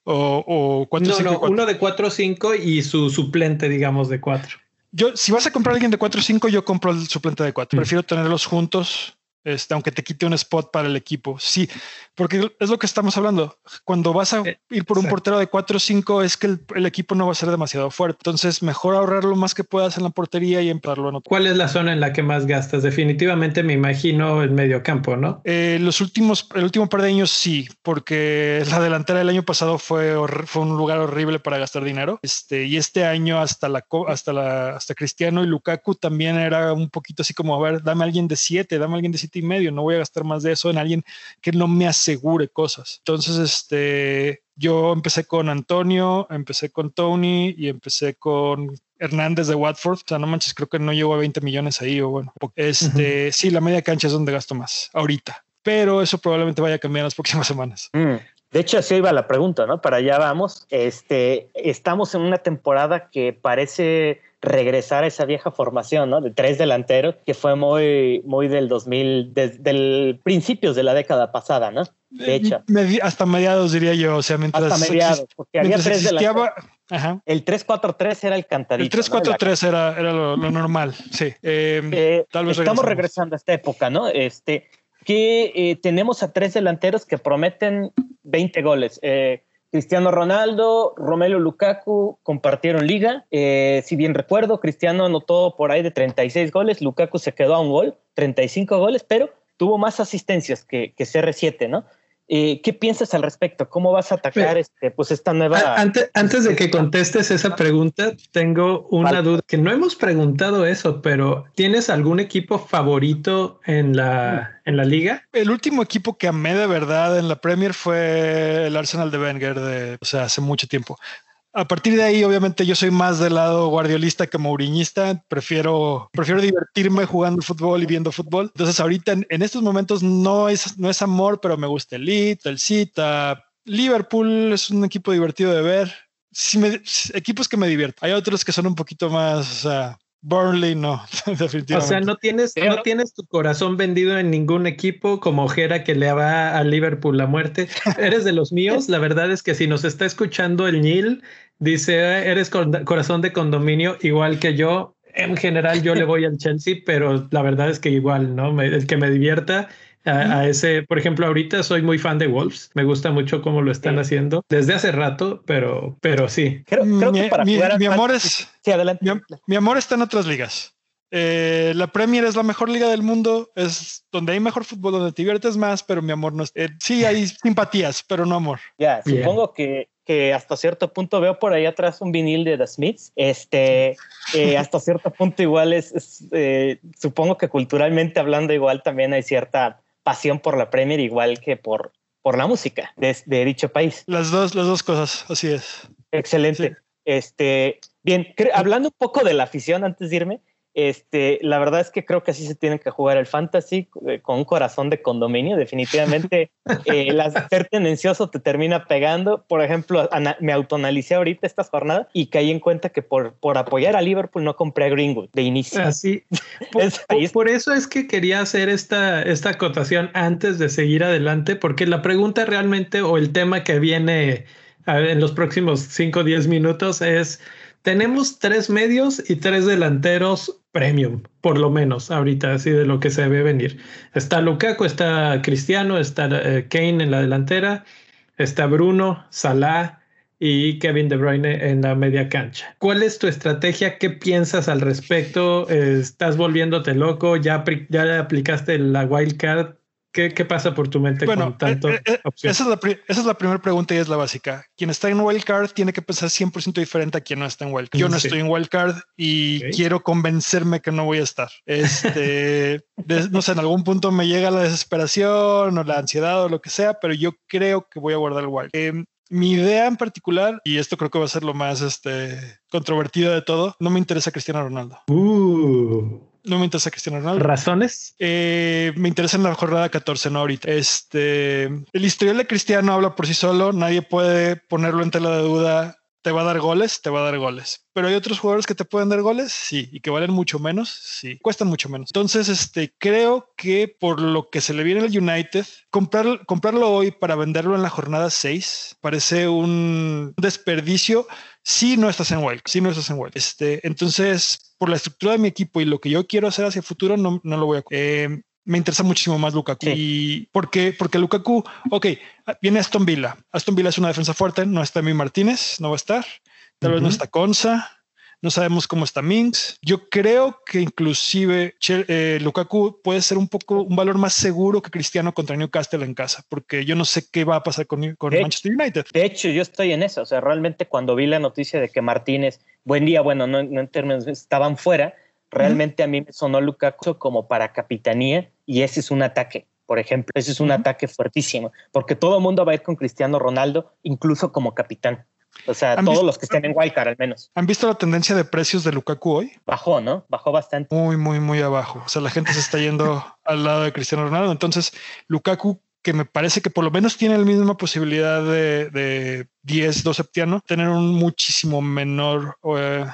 ¿O, o cuatro, No, no, uno de cuatro o cinco y su suplente, digamos, de cuatro. Yo, si vas a comprar a alguien de cuatro o cinco, yo compro el suplente de cuatro. Mm. Prefiero tenerlos juntos este, aunque te quite un spot para el equipo. Sí, porque es lo que estamos hablando. Cuando vas a eh, ir por un portero de 4 o 5, es que el, equipo no va a ser demasiado fuerte. Entonces, mejor ahorrar lo más que puedas en la portería y emplearlo en otro. ¿Cuál es la zona en la que más gastas? Definitivamente me imagino el medio campo, ¿no? Eh, los últimos, el último par de años sí, porque la delantera del año pasado fue, fue un lugar horrible para gastar dinero. Este, y este año hasta la, hasta la, hasta Cristiano y Lukaku también era un poquito así como, a ver, dame a alguien de 7, dame a alguien de 7 y medio, no voy a gastar más de eso en alguien que no me asegure cosas. Entonces, este, yo empecé con Antonio, empecé con Tony y empecé con Hernández de Watford. O sea, no manches, creo que no llegó a 20 millones ahí o bueno. Este, sí, la media cancha es donde gasto más ahorita, pero eso probablemente vaya a cambiar en las próximas semanas. Mm. De hecho, así iba la pregunta, ¿no? Para allá vamos. Este, estamos en una temporada que parece regresar a esa vieja formación, ¿no? De tres delanteros, que fue muy, muy del 2000, desde el principios de la década pasada, ¿no? De hecho. hasta mediados, diría yo, o sea, mientras... Hasta mediados, porque había tres delanteros. El 3-4-3 era el cantadito. El 3-4-3 era, era lo, normal, sí. Em, eh, tal vez estamos regresando a esta época, ¿no? Este, que eh, tenemos a tres delanteros que prometen 20 goles. Eh, Cristiano Ronaldo, Romelu Lukaku compartieron liga. Eh, si bien recuerdo, Cristiano anotó por ahí de 36 goles, Lukaku se quedó a un gol, 35 goles, pero tuvo más asistencias que, que CR7, ¿no? Eh, ¿Qué piensas al respecto? ¿Cómo vas a atacar este, pues esta nueva... Antes, antes de que contestes esa pregunta, tengo una duda, que no hemos preguntado eso, pero ¿tienes algún equipo favorito en la, en la liga? El último equipo que amé de verdad en la Premier fue el Arsenal de Wenger, de, o sea, hace mucho tiempo a partir de ahí, obviamente, yo soy más del lado guardiolista que mouriñista. Prefiero, prefiero divertirme jugando fútbol y viendo fútbol. Entonces, ahorita en, estos momentos no es, no es amor, pero me gusta el Leeds, el Cita. Liverpool es un equipo divertido de ver. equipos que me divierten. Hay otros que son un poquito más Burnley no, definitivamente. O sea, no tienes, no tienes tu corazón vendido en ningún equipo como Ojera que le va a Liverpool la muerte. Eres de los míos. La verdad es que si nos está escuchando el Nil, dice, eres corazón de condominio, igual que yo. En general yo le voy al Chelsea, pero la verdad es que igual, ¿no? el que me divierta a, ese, por ejemplo, ahorita soy muy fan de Wolves, me gusta mucho cómo lo están haciendo desde hace rato, pero, pero sí. Creo, mi, que para mi, amor es, sí, adelante. Mi, amor está en otras ligas. Eh, la Premier es la mejor liga del mundo, es donde hay mejor fútbol, donde te diviertes más, pero mi amor no es. Eh, sí, hay simpatías, pero no amor. Ya, supongo que, que hasta cierto punto veo por ahí atrás un vinil de The Smiths. Este, eh, hasta cierto punto, igual es, supongo que culturalmente hablando, igual también hay cierta pasión por la Premier igual que por, por la música de, dicho país. Las dos, las dos cosas, así es. Excelente. Este, bien, hablando un poco de la afición antes de irme, este, la verdad es que creo que así se tiene que jugar el fantasy eh, con un corazón de condominio. Definitivamente, eh, el ser tendencioso te termina pegando. Por ejemplo, me autoanalicé ahorita esta jornada y caí en cuenta que por, por apoyar a Liverpool no compré a Greenwood de inicio. Así. Por, por, eso es que quería hacer esta, esta acotación antes de seguir adelante, porque la pregunta realmente o el tema que viene en los próximos 5 o 10 minutos es tenemos tres medios y tres delanteros premium, por lo menos ahorita, así de lo que se ve venir. Está Lukaku, está Cristiano, está eh, Kane en la delantera, está Bruno, Salah y Kevin De Bruyne en la media cancha. ¿Cuál es tu estrategia? ¿Qué piensas al respecto? ¿Estás volviéndote loco? ¿Ya, ya aplicaste la wild card? ¿Qué, pasa por tu mente con tanto eh, eh, esa, es la, esa es la primera pregunta y es la básica. Quien está en wildcard tiene que pensar 100% diferente a quien no está en wildcard. Yo no estoy en wildcard y quiero convencerme que no voy a estar. Este, no sé, en algún punto me llega la desesperación o la ansiedad o lo que sea, pero yo creo que voy a guardar el wild. Em, mi idea en particular, y esto creo que va a ser lo más este, controvertido de todo, no me interesa Cristiano Ronaldo. Uh no me interesa Cristiano Ronaldo. ¿Razones? Eh, me interesa en la jornada 14, no ahorita. Este, el historial de Cristiano habla por sí solo, nadie puede ponerlo en tela de duda. Te va a dar goles, te va a dar goles. Pero hay otros jugadores que te pueden dar goles, sí, y que valen mucho menos, sí, cuestan mucho menos. Entonces, este, creo que por lo que se le viene al United, comprar, comprarlo hoy para venderlo en la jornada 6 parece un desperdicio si no estás en Wild, si no estás en Wild. Este, entonces, por la estructura de mi equipo y lo que yo quiero hacer hacia el futuro, no, no lo voy a... Eh, me interesa muchísimo más Lukaku. Y porque, porque Lukaku, ok, viene Aston Villa. Aston Villa es una defensa fuerte, no está mi Martínez, no va a estar. Tal vez no está Conza, no sabemos cómo está Minx. Yo creo que inclusive eh, Lukaku puede ser un poco un valor más seguro que Cristiano contra Newcastle en casa, porque yo no sé qué va a pasar con, Manchester United. De hecho, yo estoy en eso. O sea, realmente cuando vi la noticia de que Martínez, buen día, bueno, no, en términos, estaban fuera, realmente a mí me sonó Lukaku como para capitanía y ese es un ataque por ejemplo. Ese es un ataque fuertísimo, porque todo el mundo va a ir con Cristiano Ronaldo, incluso como capitán. O sea, todos los que estén en Wildcard al menos. ¿Han visto la tendencia de precios de Lukaku hoy? Bajó, ¿no? Bajó bastante. Muy, muy, muy abajo. O sea, la gente se está yendo al lado de Cristiano Ronaldo. Entonces, Lukaku, que me parece que por lo menos tiene la misma posibilidad de, de 10, 12 septiano, tener un muchísimo menor eh,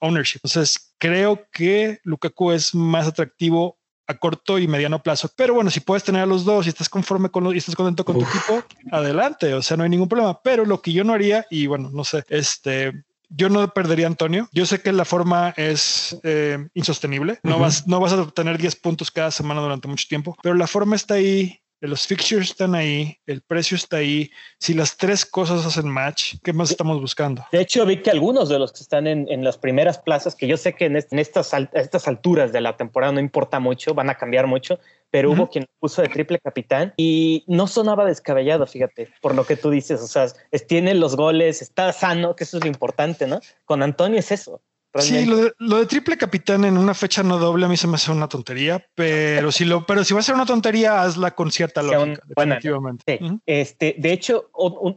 ownership. Entonces, creo que Lukaku es más atractivo a corto y mediano plazo. Pero bueno, si puedes tener a los dos y estás conforme con los y estás contento con tu equipo, adelante. O sea, no hay ningún problema. Pero lo que yo no haría, y bueno, no sé, este, yo no perdería a Antonio. Yo sé que la forma es eh, insostenible. No vas, no vas a obtener 10 puntos cada semana durante mucho tiempo, pero la forma está ahí los fixtures están ahí, el precio está ahí. Si las tres cosas hacen match, ¿qué más estamos buscando? De hecho, vi que algunos de los que están en, las primeras plazas, que yo sé que en, estas, estas alturas de la temporada no importa mucho, van a cambiar mucho, pero hubo quien puso de triple capitán y no sonaba descabellado, fíjate, por lo que tú dices. O sea, tiene los goles, está sano, que eso es lo importante, ¿no? Con Antonio es eso. Sí, lo de, triple capitán en una fecha no doble a mí se me hace una tontería, pero si lo, pero si va a ser una tontería, hazla con cierta lógica, definitivamente. Este, de hecho,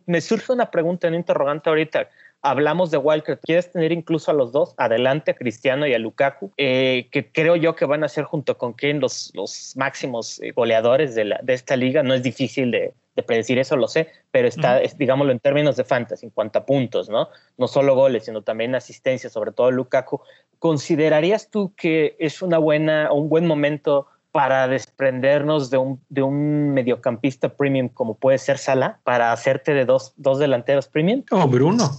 me surge una pregunta, un interrogante ahorita. Hablamos de Walker, quieres tener incluso a los dos, adelante a Cristiano y a Lukaku, eh, que creo yo que van a ser junto con quien los, los máximos eh, goleadores de, la, de esta liga. No es difícil de, de predecir eso, lo sé, pero está, digámoslo, en términos de fantasy, en cuanto a puntos, ¿no? No solo goles, sino también asistencia, sobre todo Lukaku. ¿Considerarías tú que es una buena, un buen momento para desprendernos de un, de un mediocampista premium como puede ser Salah, para hacerte de dos, dos delanteros premium? O Bruno.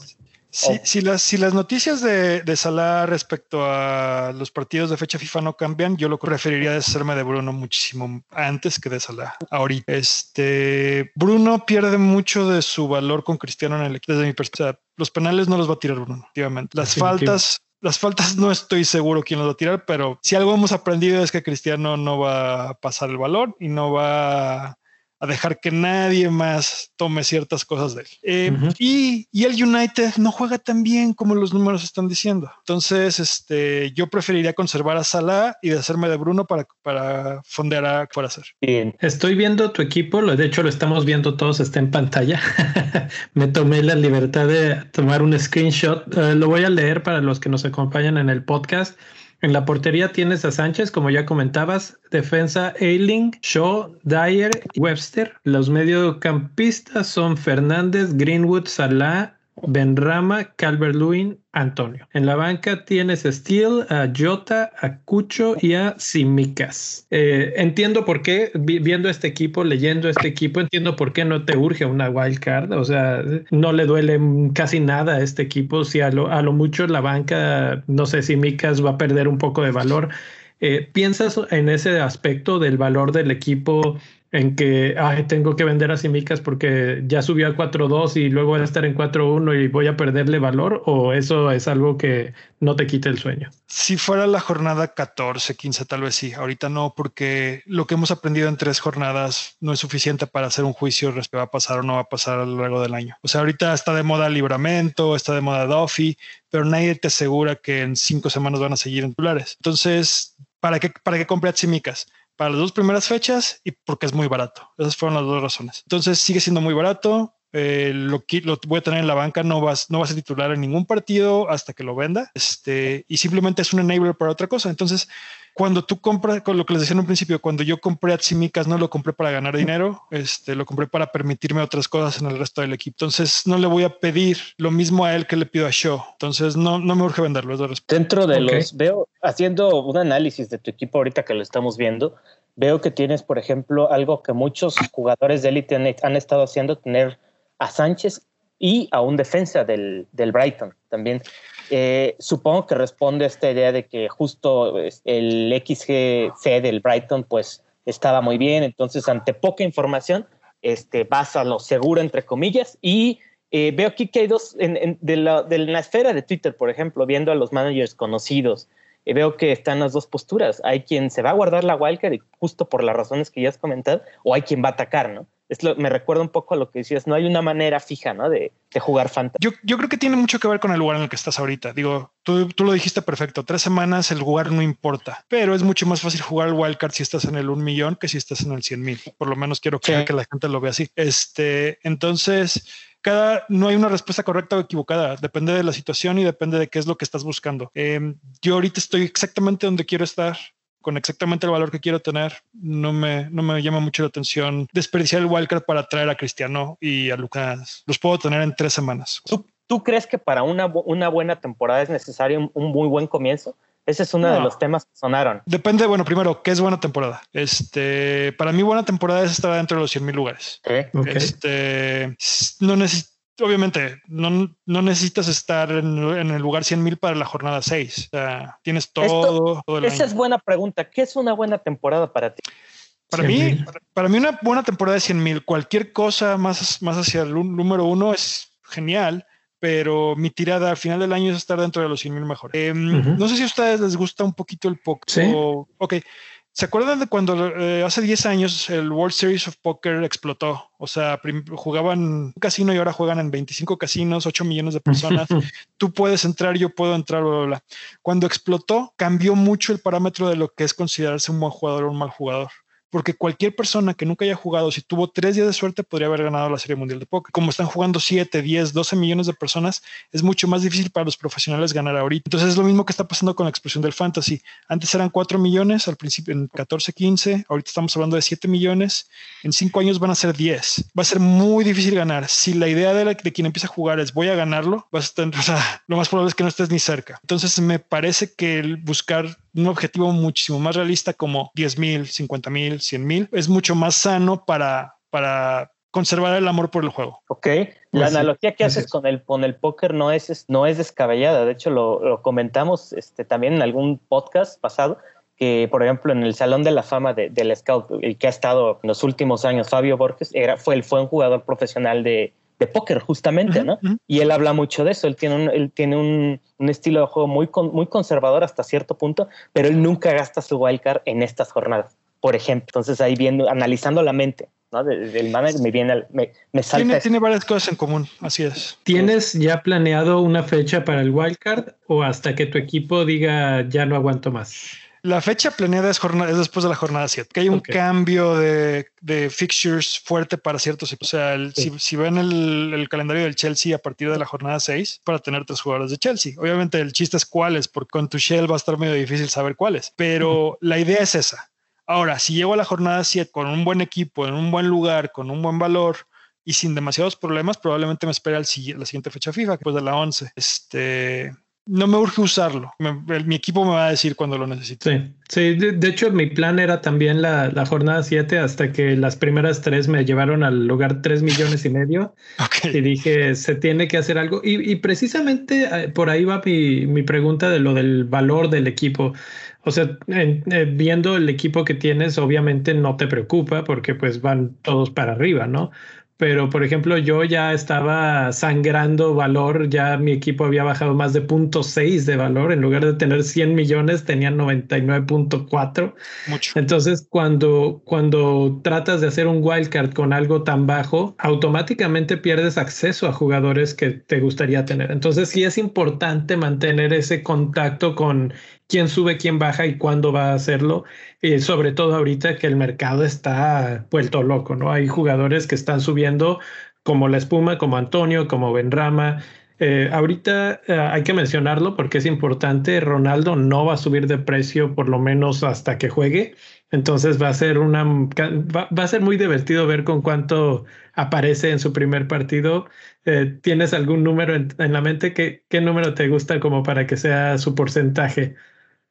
Si, las, si las noticias de, de, Salah respecto a los partidos de fecha FIFA no cambian, yo lo preferiría deshacerme de Bruno muchísimo antes que de Salah. Ahorita, este Bruno pierde mucho de su valor con Cristiano en el equipo. Desde mi perspectiva, los penales no los va a tirar Bruno, efectivamente. Las faltas, las faltas no estoy seguro quién los va a tirar, pero si algo hemos aprendido es que Cristiano no va a pasar el valor y no va a dejar que nadie más tome ciertas cosas de él. Eh, y, y, el United no juega tan bien como los números están diciendo. Entonces, este, yo preferiría conservar a Salah y deshacerme de Bruno para, para fondear a hacer. Bien. Estoy viendo tu equipo, de hecho lo estamos viendo todos, está en pantalla. Me tomé la libertad de tomar un screenshot. Uh, lo voy a leer para los que nos acompañan en el podcast. En la portería tienes a Sánchez, como ya comentabas, defensa Eiling, Shaw, Dyer Webster. Los mediocampistas son Fernández, Greenwood, Salah, Benrama, Calvert-Lewin, Antonio. En la banca tienes a Steele, a Jota, a Cucho y a Simicas. Eh, entiendo por qué, viendo este equipo, leyendo este equipo, entiendo por qué no te urge una wild card. O sea, no le duele casi nada a este equipo. Si a lo, a lo mucho la banca, no sé, si Simicas va a perder un poco de valor. Eh, ¿Piensas en ese aspecto del valor del equipo en que tengo que vender a Simicas porque ya subió a 4.2 y luego va a estar en 4.1 y voy a perderle valor o eso es algo que no te quita el sueño? Si fuera la jornada 14, 15 tal vez sí, ahorita no porque lo que hemos aprendido en tres jornadas no es suficiente para hacer un juicio respecto a a pasar o no va a pasar a lo largo del año. O sea, ahorita está de moda Libramento, está de moda Duffy, pero nadie te asegura que en cinco semanas van a seguir en titulares. Entonces, ¿para qué, para qué comprar Simicas? Para las dos primeras fechas y porque es muy barato. Esas fueron las dos razones. Entonces sigue siendo muy barato. Eh, lo, lo, voy a tener en la banca, no vas, no vas a titular en ningún partido hasta que lo venda. Este, y simplemente es un enabler para otra cosa. Entonces, cuando tú compras, con lo que les decía en un principio, cuando yo compré a Tsimikas, no lo compré para ganar dinero, este, lo compré para permitirme otras cosas en el resto del equipo. Entonces no le voy a pedir lo mismo a él que le pido a Shaw. Entonces no, no me urge venderlo. Dentro de los, veo, haciendo un análisis de tu equipo ahorita que lo estamos viendo, veo que tienes, por ejemplo, algo que muchos jugadores de élite han, han, estado haciendo, tener a Sánchez y a un defensa del, del Brighton también. Eh, supongo que responde a esta idea de que justo pues, el XGC del Brighton pues estaba muy bien, entonces ante poca información este, vas a lo seguro, entre comillas, y eh, veo aquí que hay dos, en, de, la, la, esfera de Twitter, por ejemplo, viendo a los managers conocidos, veo que están las dos posturas. Hay quien se va a guardar la wildcard y justo por las razones que ya has comentado, o hay quien va a atacar, ¿no? me recuerda un poco a lo que decías, no hay una manera fija, ¿no? De, de jugar fantasy. Yo, yo, creo que tiene mucho que ver con el lugar en el que estás ahorita. Digo, tú, tú, lo dijiste perfecto, tres semanas el lugar no importa, pero es mucho más fácil jugar el wildcard si estás en el un millón que si estás en el 100 mil. Por lo menos quiero que, que la gente lo vea así. Este, entonces, no hay una respuesta correcta o equivocada, depende de la situación y depende de qué es lo que estás buscando. Eh, yo ahorita estoy exactamente donde quiero estar con exactamente el valor que quiero tener, no me, no me llama mucho la atención desperdiciar el wildcard para traer a Cristiano y a Lucas. Los puedo tener en tres semanas. ¿Tú, crees que para una, buena temporada es necesario un, muy buen comienzo? Ese es uno no. de los temas que sonaron. Depende, bueno, primero, ¿qué es buena temporada? Este, para mí, buena temporada es estar dentro de los 100 mil lugares. Okay. Este, no necesito obviamente no, no, necesitas estar en, en, el lugar 100 mil para la jornada 6. O sea, tienes todo. Esto, todo esa año. es buena pregunta. ¿Qué es una buena temporada para ti? Para mí, para, para, mí una buena temporada de 100 mil, cualquier cosa más, más hacia el número uno es genial, pero mi tirada al final del año es estar dentro de los 100 mil mejor. Eh, uh -huh. No sé si a ustedes les gusta un poquito el poco. Sí. Ok. ¿Se acuerdan de cuando eh, hace 10 años el World Series of Poker explotó? O sea, jugaban un casino y ahora juegan en 25 casinos, 8 millones de personas. Tú puedes entrar, yo puedo entrar, bla, bla, bla. Cuando explotó, cambió mucho el parámetro de lo que es considerarse un buen jugador o un mal jugador. Porque cualquier persona que nunca haya jugado, si tuvo tres días de suerte, podría haber ganado la Serie Mundial de Póker. Como están jugando 7, 10, 12 millones de personas, es mucho más difícil para los profesionales ganar ahorita. Entonces es lo mismo que está pasando con la expresión del fantasy. Antes eran 4 millones, al principio en 14, 15, ahorita estamos hablando de 7 millones, en 5 años van a ser 10. Va a ser muy difícil ganar. Si la idea de, de quien empieza a jugar es voy a ganarlo, lo más probable es que no estés ni cerca. Entonces me parece que el buscar un objetivo muchísimo más realista como 10 mil, 50 mil, 100 mil es mucho más sano para, para conservar el amor por el juego. Ok, la pues analogía que haces con el, con el póker no es, no es descabellada, de hecho lo, comentamos este, también en algún podcast pasado, que por ejemplo en el Salón de la Fama de, del Scout, el que ha estado en los últimos años, Fabio Borges, era, fue, fue un jugador profesional de, de póker, justamente, ¿no? Y él habla mucho de eso. Él tiene un, él tiene un, un estilo de juego muy, muy conservador hasta cierto punto, pero él nunca gasta su wildcard en estas jornadas, por ejemplo. Entonces ahí viendo, analizando la mente. ¿no? Del manager me viene, me, me salta tiene, tiene, varias cosas en común, así es. ¿Tienes ya planeado una fecha para el wildcard o hasta que tu equipo diga ya no aguanto más? La fecha planeada es, jornada, es después de la jornada 7, que hay un cambio de, de, fixtures fuerte para ciertos. O sea, si, ven el, el, calendario del Chelsea a partir de la jornada 6, para tener tres jugadores de Chelsea. Obviamente el chiste es cuáles, porque con tu shell va a estar medio difícil saber cuáles, pero la idea es esa. Ahora, si llego a la jornada 7 con un buen equipo, en un buen lugar, con un buen valor, y sin demasiados problemas, probablemente me espere al, la siguiente fecha FIFA, después de la 11. Este, no me urge usarlo. mi equipo me va a decir cuando lo necesite. Sí, sí de, hecho mi plan era también la, jornada 7 hasta que las primeras tres me llevaron al lugar 3 millones y medio. Y dije, se tiene que hacer algo. Y, precisamente eh, por ahí va mi, pregunta de lo del valor del equipo. O sea, eh, viendo el equipo que tienes, obviamente no te preocupa porque pues van todos para arriba, ¿no? Pero por ejemplo yo ya estaba sangrando valor, ya mi equipo había bajado más de 0.6 de valor, en lugar de tener 100 millones tenían 99.4. Mucho. Entonces cuando, cuando tratas de hacer un wildcard con algo tan bajo, automáticamente pierdes acceso a jugadores que te gustaría tener. Entonces sí es importante mantener ese contacto con quién sube, quién baja y cuándo va a hacerlo. Y sobre todo ahorita que el mercado está vuelto loco, ¿no? Hay jugadores que están subiendo como la espuma, como Antonio, como Benrama. Eh, ahorita eh, hay que mencionarlo porque es importante. Ronaldo no va a subir de precio por lo menos hasta que juegue. Entonces va a ser una va, a ser muy divertido ver con cuánto aparece en su primer partido. Eh, ¿Tienes algún número en, la mente? ¿Qué, ¿Qué número te gusta como para que sea su porcentaje?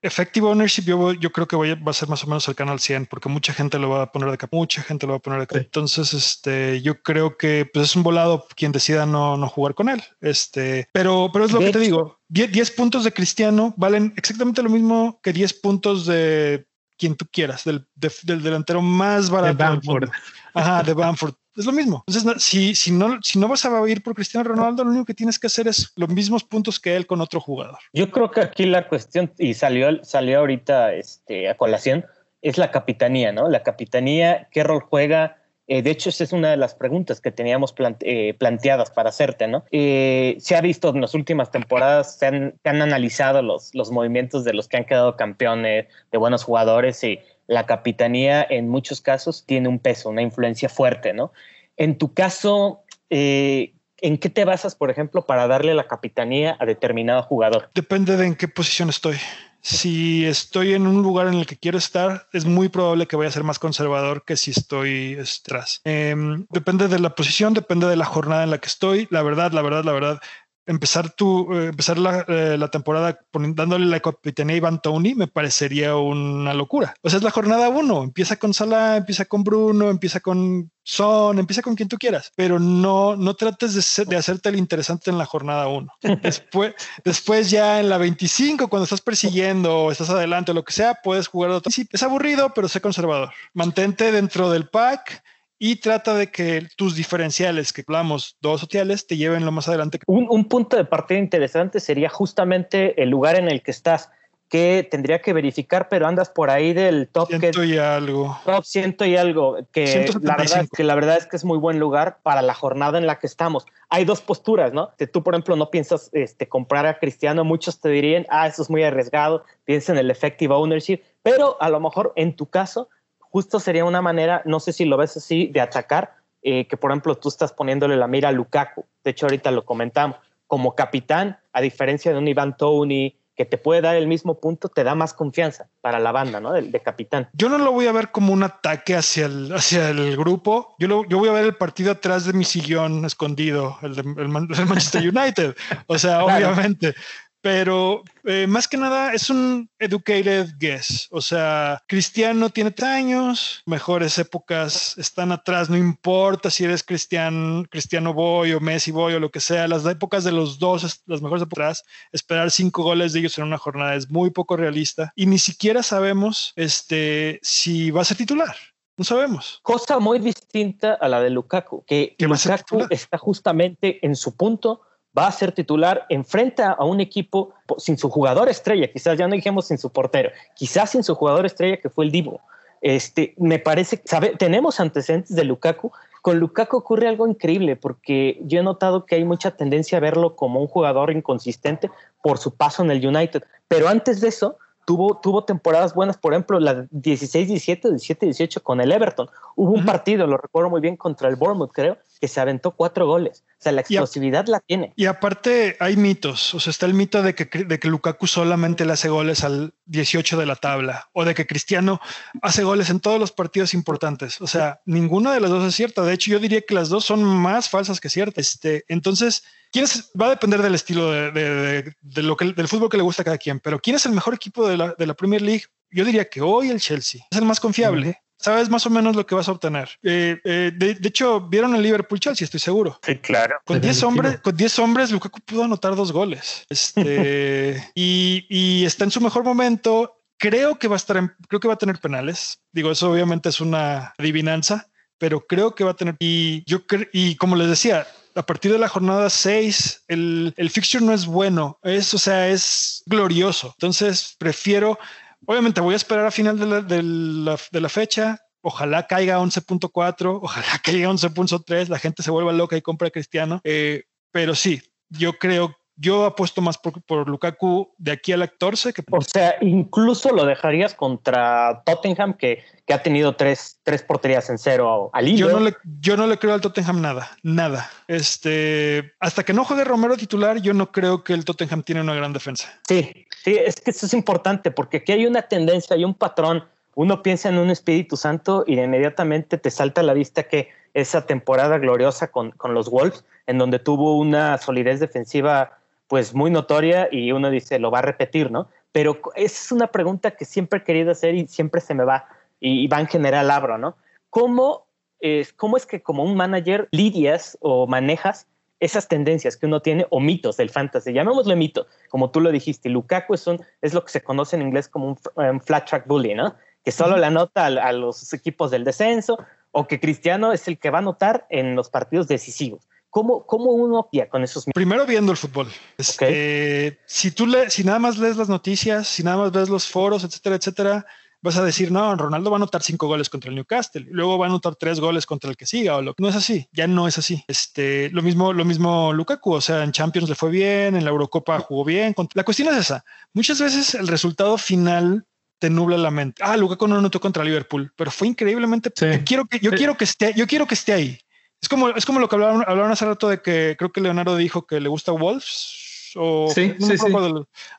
Effective ownership yo, creo que va a ser más o menos cercano al 100 porque mucha gente lo va a poner de acá, mucha gente lo va a poner de acá. Entonces, este, yo creo que pues, es un volado quien decida no, no jugar con él. Este, pero, pero es lo que te digo, 10, puntos de Cristiano valen exactamente lo mismo que 10 puntos de quien tú quieras, del, del delantero más barato. De Bamford. Ajá, de Bamford es lo mismo. Entonces, si, si, no, si no vas a ir por Cristiano Ronaldo, lo único que tienes que hacer es los mismos puntos que él con otro jugador. Yo creo que aquí la cuestión, y salió, salió ahorita este, a colación, es la capitanía, ¿no? La capitanía, ¿qué rol juega? Eh, de hecho, esa es una de las preguntas que teníamos eh, planteadas para hacerte, ¿no? Eh, se ha visto en las últimas temporadas, se han, se han analizado los, los movimientos de los que han quedado campeones, de buenos jugadores y la capitanía en muchos casos tiene un peso, una influencia fuerte, ¿no? En tu caso, eh, ¿en qué te basas, por ejemplo, para darle la capitanía a determinado jugador? Depende de en qué posición estoy. Si estoy en un lugar en el que quiero estar, es muy probable que vaya a ser más conservador que si estoy atrás. Em, depende de la posición, depende de la jornada en la que estoy. La verdad, la verdad, la verdad, empezar tu, eh, empezar la, eh, la temporada dándole la capitanía a Iván Tony me parecería una locura. O sea, es la jornada uno. Empieza con Salah, empieza con Bruno, empieza con Son, empieza con quien tú quieras, pero no, no trates de, de hacerte el interesante en la jornada uno. Después, después ya en la 25, cuando estás persiguiendo o estás adelante o lo que sea, puedes jugar otro. Sí, es aburrido, pero sé conservador. Mantente dentro del pack y trata de que tus diferenciales, que hablamos dos sociales, te lleven lo más adelante. Un, punto de partida interesante sería justamente el lugar en el que estás, que tendría que verificar, pero andas por ahí del top. Ciento y algo. Top ciento y algo, que la, verdad, que la verdad es que es muy buen lugar para la jornada en la que estamos. Hay dos posturas, ¿no? Que tú, por ejemplo, no piensas este, comprar a Cristiano, muchos te dirían, ah, eso es muy arriesgado, piensa en el effective ownership, pero a lo mejor en tu caso justo sería una manera, no sé si lo ves así, de atacar, eh, que por ejemplo tú estás poniéndole la mira a Lukaku. De hecho, ahorita lo comentamos. Como capitán, a diferencia de un Iván Tony, que te puede dar el mismo punto, te da más confianza para la banda, ¿no? De, capitán. Yo no lo voy a ver como un ataque hacia el, hacia el grupo. Yo, lo, yo voy a ver el partido atrás de mi sillón escondido, el de el Manchester United. o sea, obviamente pero eh, más que nada es un educated guess. O sea, Cristiano tiene años, mejores épocas están atrás, no importa si eres Cristiano, Cristiano Boy o Messi Boy o lo que sea, las épocas de los dos, las mejores épocas, esperar cinco goles de ellos en una jornada es muy poco realista y ni siquiera sabemos este, si va a ser titular. No sabemos. Cosa muy distinta a la de Lukaku, que Lukaku está justamente en su punto va a ser titular, enfrenta a un equipo sin su jugador estrella, quizás ya no dijimos sin su portero, quizás sin su jugador estrella que fue el Divo. Este, me parece, sabe, tenemos antecedentes de Lukaku. Con Lukaku ocurre algo increíble porque yo he notado que hay mucha tendencia a verlo como un jugador inconsistente por su paso en el United. Pero antes de eso, tuvo, tuvo temporadas buenas, por ejemplo, la 16-17, 17-18 con el Everton. Hubo un partido, lo recuerdo muy bien, contra el Bournemouth, creo, que se aventó cuatro goles. O sea, la explosividad la tiene. Y aparte hay mitos. O sea, está el mito de que, de que Lukaku solamente le hace goles al 18 de la tabla o de que Cristiano hace goles en todos los partidos importantes. O sea, ninguna de las dos es cierta. De hecho, yo diría que las dos son más falsas que ciertas. Este, entonces, ¿quién va a depender del estilo de, lo que, del fútbol que le gusta a cada quien. Pero ¿quién es el mejor equipo de la, de la Premier League? Yo diría que hoy el Chelsea es el más confiable sabes más o menos lo que vas a obtener. Eh, eh, de, hecho, vieron el Liverpool Chelsea, estoy seguro. Sí, claro. Con 10 hombres, con 10 hombres, Lukaku pudo anotar dos goles. Este, y, está en su mejor momento. Creo que va a estar, creo que va a tener penales. Digo, eso obviamente es una adivinanza, pero creo que va a tener. Y yo y como les decía, a partir de la jornada 6, el, el fixture no es bueno. Es, o sea, es glorioso. Entonces prefiero Obviamente voy a esperar a final de la, fecha. Ojalá caiga 11.4, ojalá caiga 11.3, la gente se vuelva loca y compra a Cristiano. Eh, pero sí, yo creo, yo apuesto más por, Lukaku de aquí al 14. Que... O sea, incluso lo dejarías contra Tottenham, que, que ha tenido tres, tres porterías en cero al hilo. Yo no, le, yo no le creo al Tottenham nada, nada. Este, hasta que no juegue Romero titular, yo no creo que el Tottenham tiene una gran defensa. Sí, Sí, es que eso es importante porque aquí hay una tendencia, hay un patrón. Uno piensa en un Espíritu Santo y inmediatamente te salta a la vista que esa temporada gloriosa con, con los Wolves, en donde tuvo una solidez defensiva pues muy notoria y uno dice, lo va a repetir, ¿no? Pero esa es una pregunta que siempre he querido hacer y siempre se me va y, va en general abro, ¿no? ¿Cómo es, ¿Cómo es que como un manager lidias o manejas esas tendencias que uno tiene o mitos del fantasy, llamémosle mito, como tú lo dijiste, Lukaku es, un, es lo que se conoce en inglés como un, flat track bully, ¿no? Que solo le anota a, los equipos del descenso o que Cristiano es el que va a anotar en los partidos decisivos. ¿Cómo, cómo uno pía con esos? Primero viendo el fútbol. Este, si tú le, si nada más lees las noticias, si nada más ves los foros, etcétera, etcétera, vas a decir, no, Ronaldo va a anotar cinco goles contra el Newcastle, luego va a anotar tres goles contra el que siga, o lo no es así, ya no es así. Este, lo mismo, lo mismo Lukaku, o sea, en Champions le fue bien, en la Eurocopa jugó bien. La cuestión es esa. Muchas veces el resultado final te nubla la mente. Ah, Lukaku no anotó contra Liverpool, pero fue increíblemente. Yo quiero que, yo quiero que esté, yo quiero que esté ahí. Es como, es como lo que hablaron, hablaron hace rato de que creo que Leonardo dijo que le gusta Wolves o sí, sí, sí.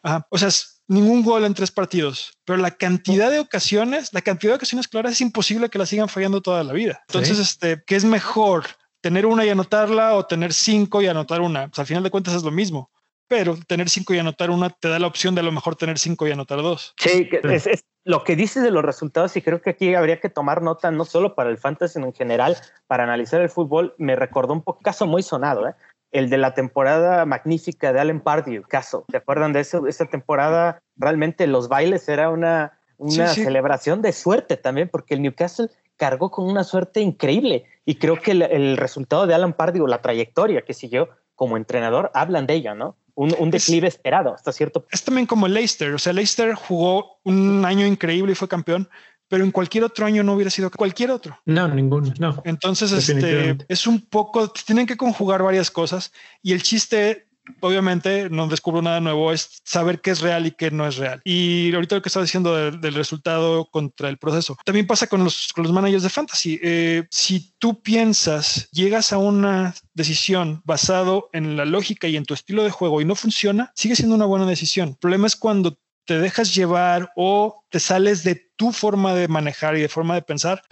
Ajá. O sea, ningún gol en tres partidos, pero la cantidad de ocasiones, la cantidad de ocasiones claras es imposible que la sigan fallando toda la vida. Entonces, este, ¿qué es mejor? ¿Tener una y anotarla o tener cinco y anotar una? Pues al final de cuentas es lo mismo. Pero tener cinco y anotar una te da la opción de a lo mejor tener cinco y anotar dos. Sí, es, lo que dices de los resultados y creo que aquí habría que tomar nota no solo para el fantasy, sino en general para analizar el fútbol. Me recordó un poco, caso muy sonado, ¿eh? el de la temporada magnífica de Allen Pardew, caso. ¿Se acuerdan de eso? Esa temporada realmente los bailes era una, una celebración de suerte también, porque el Newcastle cargó con una suerte increíble. Y creo que el, resultado de Alan Pardew, la trayectoria que siguió como entrenador, hablan de ella, ¿no? Un, un declive esperado hasta cierto Es también como Leicester. O sea, Leicester jugó un año increíble y fue campeón, pero en cualquier otro año no hubiera sido cualquier otro. No, ninguno, no. Entonces, este, es un poco, tienen que conjugar varias cosas y el chiste obviamente no descubro nada nuevo, es saber qué es real y qué no es real. Y ahorita lo que estaba diciendo del, resultado contra el proceso, también pasa con los, con los managers de fantasy. Eh, si tú piensas, llegas a una decisión basado en la lógica y en tu estilo de juego y no funciona, sigue siendo una buena decisión. El problema es cuando te dejas llevar o te sales de tu forma de manejar y de forma de pensar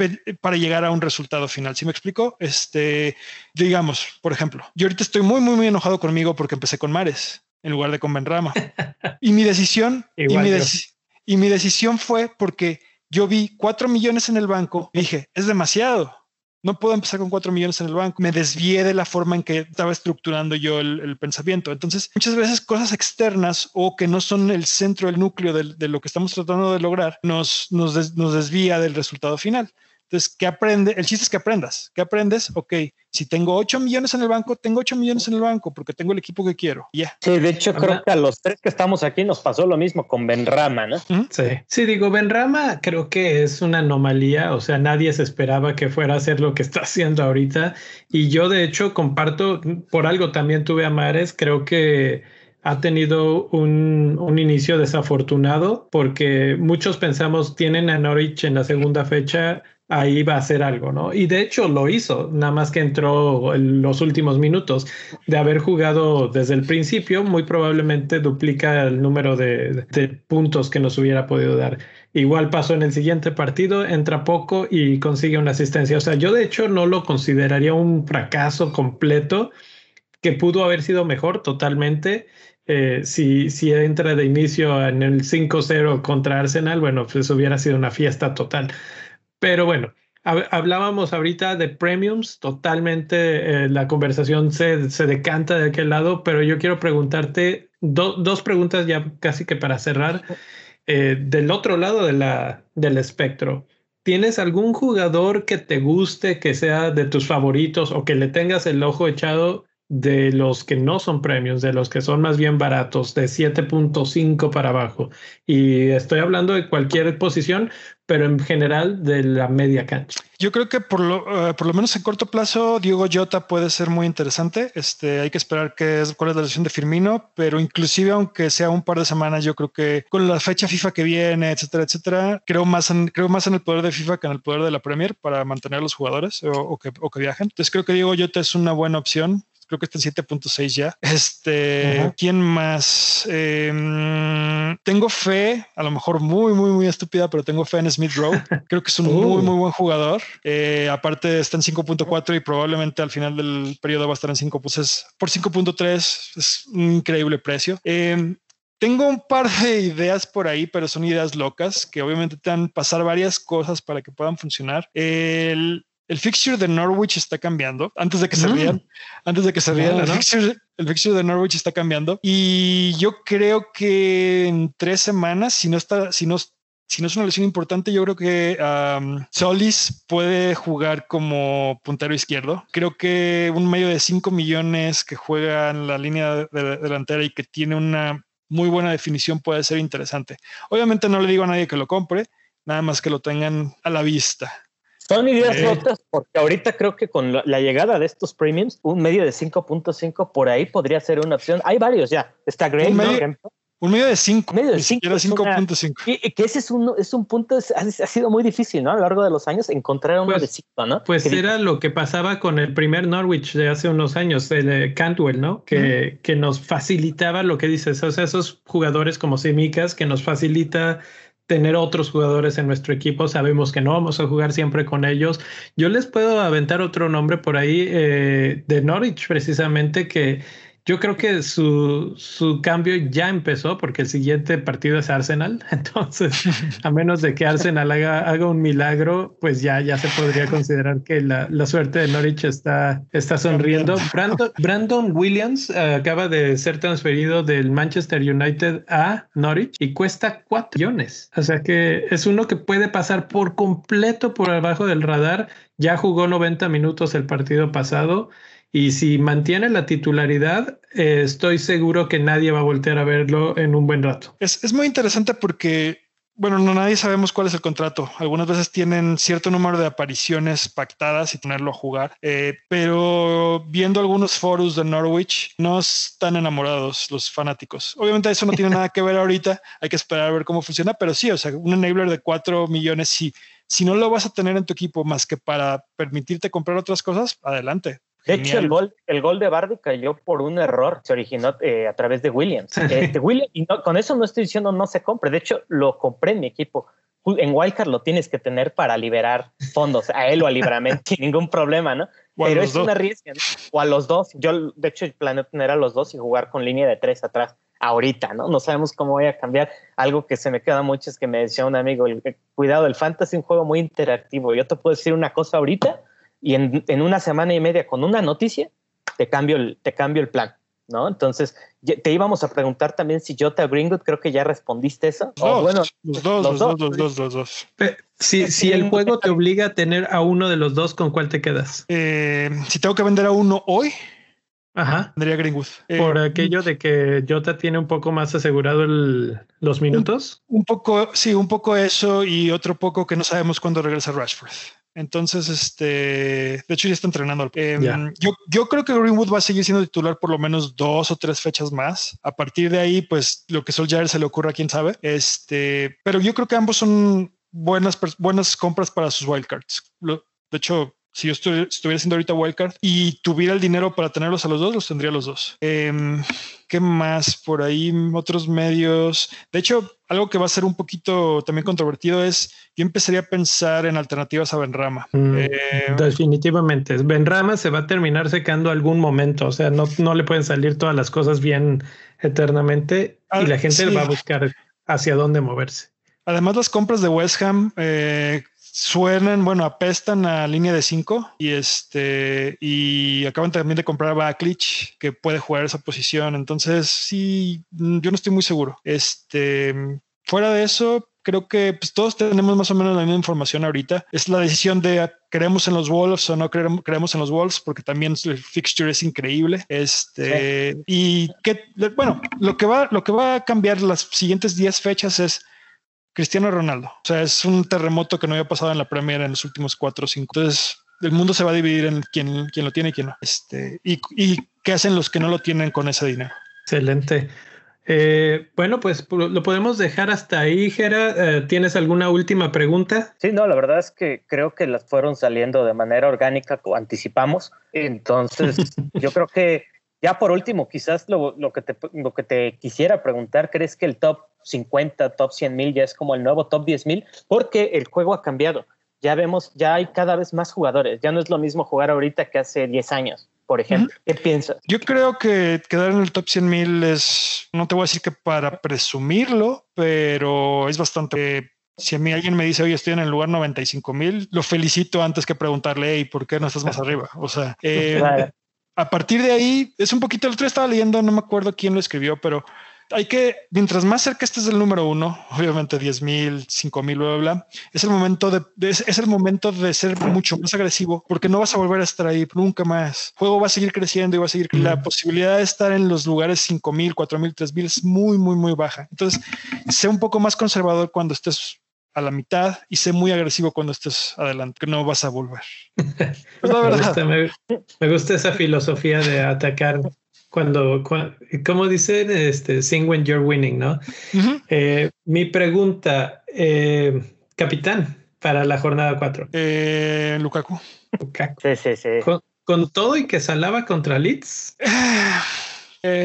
para llegar a un resultado final. ¿Sí me explico? Este, digamos, por ejemplo, yo ahorita estoy muy, muy, muy enojado conmigo porque empecé con Mares en lugar de con Benrama. y mi decisión, y mi, y mi decisión fue porque yo vi cuatro millones en el banco y dije, es demasiado no puedo empezar con cuatro millones en el banco. Me desvié de la forma en que estaba estructurando yo el, pensamiento. Entonces, muchas veces cosas externas o que no son el centro, el núcleo de, lo que estamos tratando de lograr, nos, nos, nos desvía del resultado final. Entonces, ¿qué aprende? El chiste es que aprendas. ¿Qué aprendes? Ok, si tengo 8 millones en el banco, tengo 8 millones en el banco porque tengo el equipo que quiero. Ya. Sí, de hecho, creo que a los tres que estamos aquí nos pasó lo mismo con Benrama, ¿no? Sí. Sí, digo, Benrama creo que es una anomalía. O sea, nadie se esperaba que fuera a hacer lo que está haciendo ahorita. Y yo, de hecho, comparto, por algo también tuve a Mares. Creo que ha tenido un, un, inicio desafortunado porque muchos pensamos tienen a Norwich en la segunda fecha ahí va a hacer algo, ¿no? Y de hecho lo hizo, nada más que entró en los últimos minutos de haber jugado desde el principio, muy probablemente duplica el número de, puntos que nos hubiera podido dar. Igual pasó en el siguiente partido, entra poco y consigue una asistencia. O sea, yo de hecho no lo consideraría un fracaso completo, que pudo haber sido mejor totalmente. Eh, si, si entra de inicio en el 5-0 contra Arsenal, bueno, pues hubiera sido una fiesta total. Pero bueno, hablábamos ahorita de premiums, totalmente eh, la conversación se, se, decanta de aquel lado, pero yo quiero preguntarte dos preguntas ya casi que para cerrar. Eh, del otro lado de la, del espectro, ¿tienes algún jugador que te guste, que sea de tus favoritos o que le tengas el ojo echado de los que no son premios, de los que son más bien baratos, de 7.5 para abajo. Y estoy hablando de cualquier posición, pero en general de la media cancha. Yo creo que por lo, eh, por lo menos en corto plazo, Diego Jota puede ser muy interesante. Este, hay que esperar qué es, cuál es la lesión de Firmino, pero inclusive aunque sea un par de semanas, yo creo que con la fecha FIFA que viene, etcétera, etcétera, creo más en, creo más en el poder de FIFA que en el poder de la Premier para mantener a los jugadores o, que, o que viajen. Entonces creo que Diego Jota es una buena opción creo que está en 7.6 ya. Este, ¿quién más? Em, tengo fe, a lo mejor muy, muy, muy estúpida, pero tengo fe en Smith Rowe. Creo que es un muy, uh. muy buen jugador. Eh, aparte está en 5.4 y probablemente al final del periodo va a estar en 5. Pues por 5.3 es un increíble precio. Em, tengo un par de ideas por ahí, pero son ideas locas que obviamente te van a pasar varias cosas para que puedan funcionar. El, el fixture de Norwich está cambiando. Antes de que se mm. rían, antes de que se rían, el, fixture, de Norwich está cambiando. Y yo creo que en tres semanas, si no está, si no, si no es una lesión importante, yo creo que Solis puede jugar como puntero izquierdo. Creo que un medio de 5 millones que juega en la línea delantera y que tiene una muy buena definición puede ser interesante. Obviamente no le digo a nadie que lo compre, nada más que lo tengan a la vista. Son ideas rotas porque ahorita creo que con la llegada de estos premiums, un medio de 5.5 por ahí podría ser una opción. Hay varios ya. Está Gray, un medio, Un medio de 5. Medio de 5.5. Y que ese es un, es un punto, ha, sido muy difícil, ¿no? A lo largo de los años encontrar uno pues, de 5, ¿no? Pues era lo que pasaba con el primer Norwich de hace unos años, el Cantwell, ¿no? Que, que nos facilitaba lo que dices, o sea, esos jugadores como Semicas que nos facilita tener otros jugadores en nuestro equipo. Sabemos que no vamos a jugar siempre con ellos. Yo les puedo aventar otro nombre por ahí eh, de Norwich, precisamente, que yo creo que su, su, cambio ya empezó porque el siguiente partido es Arsenal. Entonces, a menos de que Arsenal haga, haga un milagro, pues ya, ya se podría considerar que la, la suerte de Norwich está, está sonriendo. Brandon, Brandon Williams uh, acaba de ser transferido del Manchester United a Norwich y cuesta 4 millones. O sea que es uno que puede pasar por completo por abajo del radar. Ya jugó 90 minutos el partido pasado y si mantiene la titularidad, eh, estoy seguro que nadie va a voltear a verlo en un buen rato. Es, muy interesante porque bueno, no nadie sabemos cuál es el contrato. Algunas veces tienen cierto número de apariciones pactadas y tenerlo a jugar, eh, pero viendo algunos foros de Norwich, no están enamorados los fanáticos. Obviamente eso no tiene nada que ver ahorita, hay que esperar a ver cómo funciona, pero sí, o sea, un enabler de 4 millones, si, si no lo vas a tener en tu equipo más que para permitirte comprar otras cosas, adelante. De hecho, el gol, el gol de Bardi cayó por un error. Se originó eh, a través de Williams. Este, Williams y con eso no estoy diciendo no se compre. De hecho, lo compré en mi equipo. En Wildcard lo tienes que tener para liberar fondos a él o a Libramento sin ningún problema, ¿no? Pero es una riesgo. O a los dos. Yo, de hecho, planeo tener a los dos y jugar con línea de tres atrás ahorita, ¿no? No sabemos cómo voy a cambiar. Algo que se me queda mucho es que me decía un amigo, cuidado, el fantasy es un juego muy interactivo. Yo te puedo decir una cosa ahorita y en, una semana y media con una noticia te cambio el, te cambio el plan. ¿no? Entonces, te íbamos a preguntar también si Jota Greenwood, creo que ya respondiste eso. Dos, bueno, los dos, los, dos, los dos, los dos. Si, si el juego te obliga a tener a uno de los dos, ¿con cuál te quedas? Eh, si tengo que vender a uno hoy, Ajá. tendría Greenwood. Por eh, aquello de que Jota tiene un poco más asegurado el, los minutos. Un, un, poco, sí, un poco eso y otro poco que no sabemos cuándo regresa Rashford. Entonces, este, de hecho ya está entrenando. Em, yo, yo creo que Greenwood va a seguir siendo titular por lo menos dos o tres fechas más. A partir de ahí, pues lo que Solskjaer se le ocurra, quién sabe. Este, pero yo creo que ambos son buenas, buenas compras para sus wildcards. de hecho, si yo estuviera haciendo ahorita wildcard y tuviera el dinero para tenerlos a los dos, los tendría a los dos. Eh, ¿Qué más por ahí? Otros medios. De hecho, algo que va a ser un poquito también controvertido es yo empezaría a pensar en alternativas a Benrama. Mm, eh, definitivamente. Benrama se va a terminar secando algún momento. O sea, no, no le pueden salir todas las cosas bien eternamente y ah, la gente va a buscar hacia dónde moverse. Además, las compras de West Ham, eh, suenan, bueno, apestan a línea de 5 y este y acaban también de comprar a Backlich que puede jugar esa posición. Entonces, sí, yo no estoy muy seguro. Este, fuera de eso, creo que pues, todos tenemos más o menos la misma información ahorita. Es la decisión de creemos en los Wolves o no creemos, creemos en los Wolves, porque también el fixture es increíble. Este, y que, bueno, lo que va, lo que va a cambiar las siguientes 10 fechas es Cristiano Ronaldo. O sea, es un terremoto que no había pasado en la Premier en los últimos cuatro o cinco. Entonces, el mundo se va a dividir en quién, quién lo tiene y quién no. Este, y, y, qué hacen los que no lo tienen con ese dinero. Excelente. Eh, bueno, pues lo podemos dejar hasta ahí, Jera. Eh, ¿Tienes alguna última pregunta? Sí, no, la verdad es que creo que las fueron saliendo de manera orgánica, como anticipamos. Entonces, yo creo que ya por último, quizás lo, lo, que te, lo que te quisiera preguntar, ¿crees que el top 50, top 100 mil, ya es como el nuevo top 10 mil, porque el juego ha cambiado. Ya vemos, ya hay cada vez más jugadores. Ya no es lo mismo jugar ahorita que hace 10 años, por ejemplo. ¿Qué piensas? Yo creo que quedar en el top 100 mil es, no te voy a decir que para presumirlo, pero es bastante si a mí alguien me dice, oye, estoy en el lugar 95 mil, lo felicito antes que preguntarle, ¿y ¿por qué no estás más arriba? O sea, eh, a partir de ahí, es un poquito, el otro estaba leyendo, no me acuerdo quién lo escribió, pero hay que, mientras más cerca estés del número uno, obviamente 10 mil, 5 mil, bla, bla, es el momento de, es, el momento de ser mucho más agresivo porque no vas a volver a estar ahí nunca más. El juego va a seguir creciendo y va a seguir. La posibilidad de estar en los lugares 5 mil, 4 mil, 3 mil es muy, muy, muy baja. Entonces, sé un poco más conservador cuando estés a la mitad y sé muy agresivo cuando estés adelante, que no vas a volver. Pues la verdad. me, me gusta esa filosofía de atacar cuando, como dicen, este, sing when you're winning, ¿no? Eh, mi pregunta, eh, capitán, para la jornada 4. Eh, Lukaku. Sí, sí, sí. Con, todo y que Salaba contra Leeds.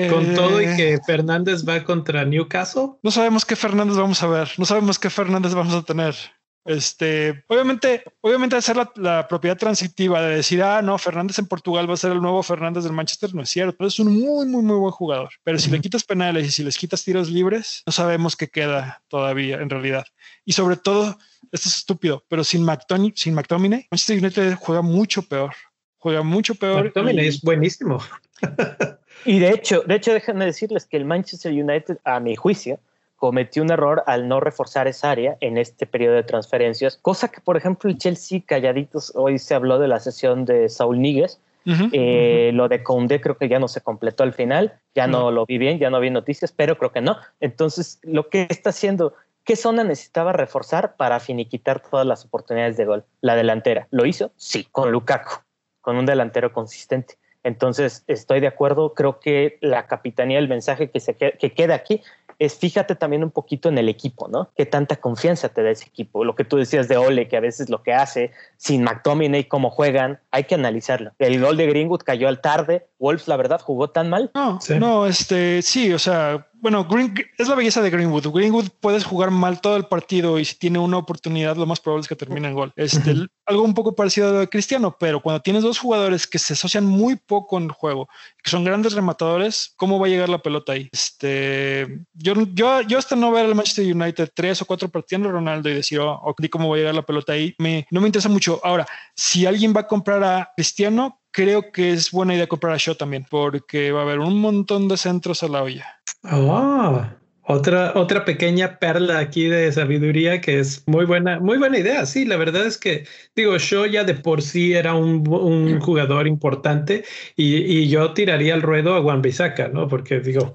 Con todo y que Fernández va contra Newcastle. No sabemos qué Fernández vamos a ver. No sabemos qué Fernández vamos a tener. Este, obviamente, obviamente hacer la, propiedad transitiva de decir, ah, no, Fernández en Portugal va a ser el nuevo Fernández del Manchester, no es cierto. Es un muy, muy, muy buen jugador. Pero si le quitas penales y si les quitas tiros libres, no sabemos qué queda todavía en realidad. Y sobre todo, esto es estúpido, pero sin McTominay, sin McTominay, Manchester United juega mucho peor. Juega mucho peor. McTominay es buenísimo. y de hecho, de hecho, déjenme decirles que el Manchester United, a mi juicio, cometió un error al no reforzar esa área en este periodo de transferencias, cosa que, por ejemplo, el Chelsea, calladitos, hoy se habló de la sesión de Saúl Níguez, eh, Lo de creo que ya no se completó al final, ya no. lo vi bien, ya no vi noticias, pero creo que no. Entonces, lo que está haciendo ¿Qué zona necesitaba reforzar para finiquitar todas las oportunidades de gol? La delantera. ¿Lo hizo? Sí, con Lukaku, con un delantero consistente. Entonces, estoy de acuerdo. Creo que la capitanía, el mensaje que, se que queda aquí es fíjate también un poquito en el equipo, ¿no? ¿Qué tanta confianza te da ese equipo? Lo que tú decías de Ole, que a veces lo que hace, sin McTominay, cómo juegan, hay que analizarlo. El gol de Greenwood cayó al tarde. Wolves, la verdad, jugó tan mal. No, no, este, sí, o sea, bueno, Green, es la belleza de Greenwood. Greenwood puedes jugar mal todo el partido y si tiene una oportunidad, lo más probable es que termine en gol. Este, algo un poco parecido a Cristiano, pero cuando tienes dos jugadores que se asocian muy poco en el juego, que son grandes rematadores, ¿cómo va a llegar la pelota ahí? Este, yo, yo, yo hasta no ver al Manchester United tres o cuatro partidos de Ronaldo y decir, oh, cómo va a llegar la pelota ahí, me, no me interesa mucho. Ahora, si alguien va a comprar a Cristiano, creo que es buena idea comprar a Shaw también, porque va a haber un montón de centros a la olla. Oh, otra, otra pequeña perla aquí de sabiduría que es muy buena, muy buena idea. Sí, la verdad es que, digo, Shaw ya de por sí era un, un jugador importante y, y, yo tiraría el ruedo a Juan Bisaca, ¿no? Porque digo...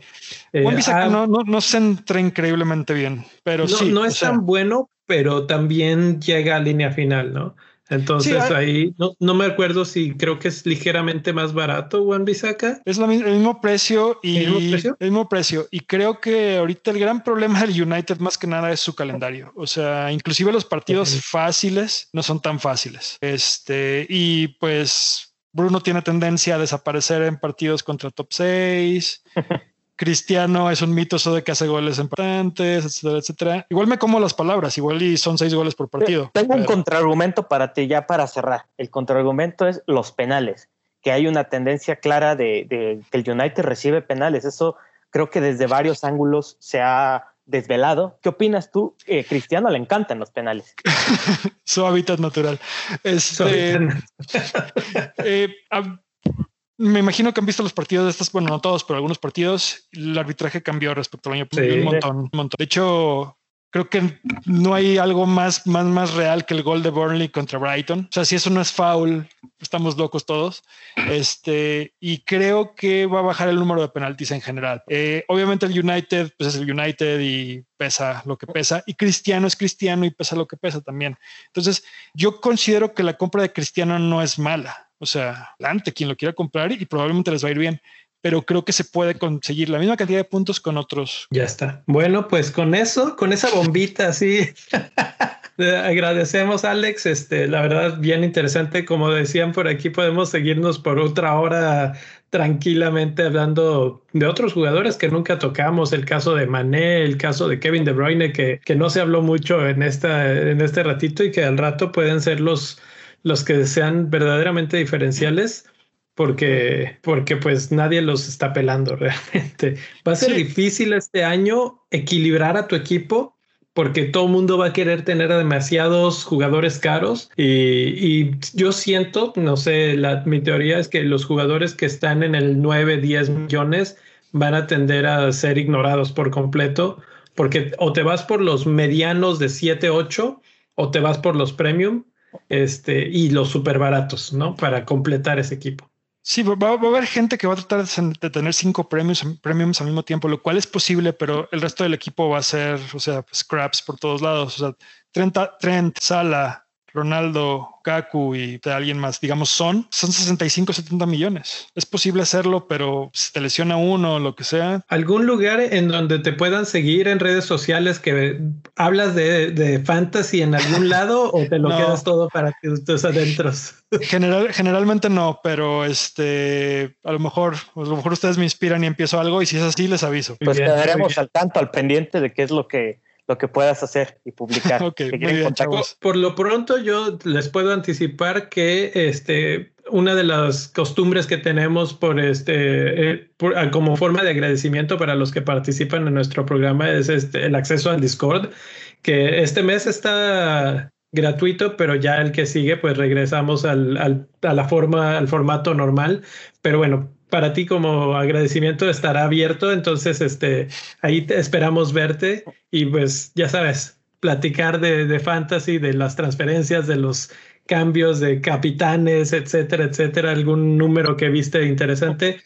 Eh, Juan Bisaca no, no, no, se entra increíblemente bien, pero no, sí. No es tan bueno, pero también llega a línea final, ¿no? Entonces ahí no, me acuerdo si creo que es ligeramente más barato Juan Bisaca. Es el mismo precio y ¿El mismo precio? el mismo precio. Y creo que ahorita el gran problema del United más que nada es su calendario. O sea, inclusive los partidos fáciles no son tan fáciles. Este, y pues Bruno tiene tendencia a desaparecer en partidos contra top 6. Cristiano es un mito eso de que hace goles importantes, etcétera, etcétera. Igual me como las palabras, igual y son seis goles por partido. Tengo un contraargumento para ti ya para cerrar. El contraargumento es los penales, que hay una tendencia clara de, que el United recibe penales. Eso creo que desde varios ángulos se ha desvelado. ¿Qué opinas tú? Eh, Cristiano le encantan los penales. Su hábitat natural. Este, eh, me imagino que han visto los partidos de estas, bueno, no todos, pero algunos partidos. El arbitraje cambió respecto al año pasado un montón, un montón. De hecho, creo que no hay algo más, más, más real que el gol de Burnley contra Brighton. O sea, si eso no es foul, estamos locos todos. Este, y creo que va a bajar el número de penaltis en general. Eh, obviamente el United, pues es el United y pesa lo que pesa. Y Cristiano es Cristiano y pesa lo que pesa también. Entonces, yo considero que la compra de Cristiano no es mala o sea, adelante quien lo quiera comprar y probablemente les va a ir bien pero creo que se puede conseguir la misma cantidad de puntos con otros. Ya está. Bueno, pues con eso, con esa bombita así, agradecemos Alex. Este, la verdad, bien interesante. Como decían por aquí, podemos seguirnos por otra hora tranquilamente hablando de otros jugadores que nunca tocamos, el caso de Mané, el caso de Kevin De Bruyne, que, que no se habló mucho en, esta, en este ratito y que al rato pueden ser los los que sean verdaderamente diferenciales porque, porque pues nadie los está pelando realmente. Va a ser difícil este año equilibrar a tu equipo porque todo el mundo va a querer tener demasiados jugadores caros y, yo siento, no sé, la, mi teoría es que los jugadores que están en el 9, 10 millones van a tender a ser ignorados por completo porque o te vas por los medianos de 7, 8 o te vas por los premium este, y los súper baratos, ¿no? Para completar ese equipo. Sí, va, a haber gente que va a tratar de tener cinco premios, premiums al mismo tiempo, lo cual es posible, pero el resto del equipo va a ser, o sea, scraps por todos lados. O sea, Trent, Trent Sala, Ronaldo, Kaku y de alguien más, digamos, son, son 65, 70 millones. Es posible hacerlo, pero si te lesiona uno o lo que sea. ¿Algún lugar en donde te puedan seguir en redes sociales que hablas de, fantasy en algún lado o te lo quedas todo para que estés adentro? General, generalmente no, pero este, a lo mejor, a lo mejor ustedes me inspiran y empiezo algo y si es así les aviso. Pues quedaremos al tanto, al pendiente de qué es lo que lo que puedas hacer y publicar. por, lo pronto yo les puedo anticipar que este una de las costumbres que tenemos por este eh, ah, como forma de agradecimiento para los que participan en nuestro programa es este el acceso al Discord que este mes está gratuito, pero ya el que sigue, pues regresamos al, al, a la forma, al formato normal. Pero bueno, para ti como agradecimiento estará abierto, entonces este, ahí te esperamos verte y pues ya sabes, platicar de, de fantasy, de las transferencias, de los cambios de capitanes, etcétera, etcétera, algún número que viste interesante.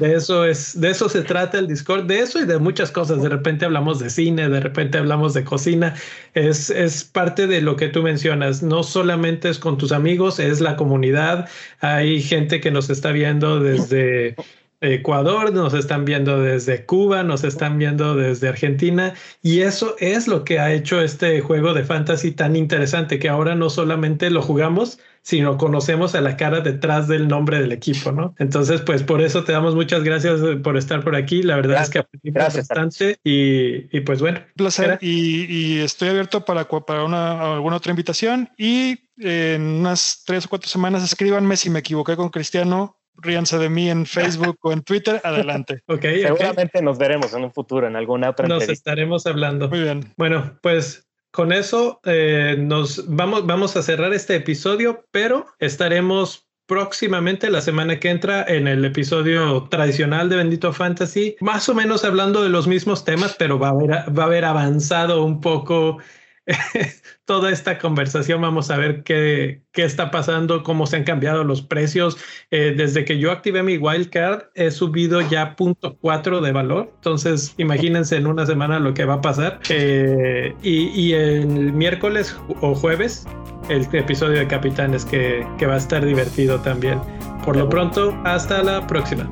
De eso es, de eso se trata el Discord, de eso y de muchas cosas. De repente hablamos de cine, de repente hablamos de cocina. Es, es parte de lo que tú mencionas. No solamente es con tus amigos, es la comunidad. Hay gente que nos está viendo desde Ecuador, nos están viendo desde Cuba, nos están viendo desde Argentina y eso es lo que ha hecho este juego de fantasy tan interesante que ahora no solamente lo jugamos, sino conocemos a la cara detrás del nombre del equipo, ¿no? Entonces, pues por eso te damos muchas gracias por estar por aquí. La verdad es que aprendimos bastante y, pues bueno. placer y, estoy abierto para, para una, alguna otra invitación y en unas tres o cuatro semanas escríbanme si me equivoqué con Cristiano ríanse de mí en Facebook o en Twitter, adelante. okay, Seguramente nos veremos en un futuro en alguna otra Nos estaremos hablando. Muy bien. Bueno, pues con eso eh, nos vamos, vamos a cerrar este episodio, pero estaremos próximamente la semana que entra en el episodio tradicional de Bendito Fantasy, más o menos hablando de los mismos temas, pero va a haber, va a haber avanzado un poco toda esta conversación. Vamos a ver qué, qué, está pasando, cómo se han cambiado los precios. Eh, desde que yo activé mi wildcard, he subido ya punto cuatro de valor. Entonces, imagínense en una semana lo que va a pasar. Eh, y, y, el miércoles o jueves, el episodio de Capitanes que, que va a estar divertido también. Por lo pronto, hasta la próxima.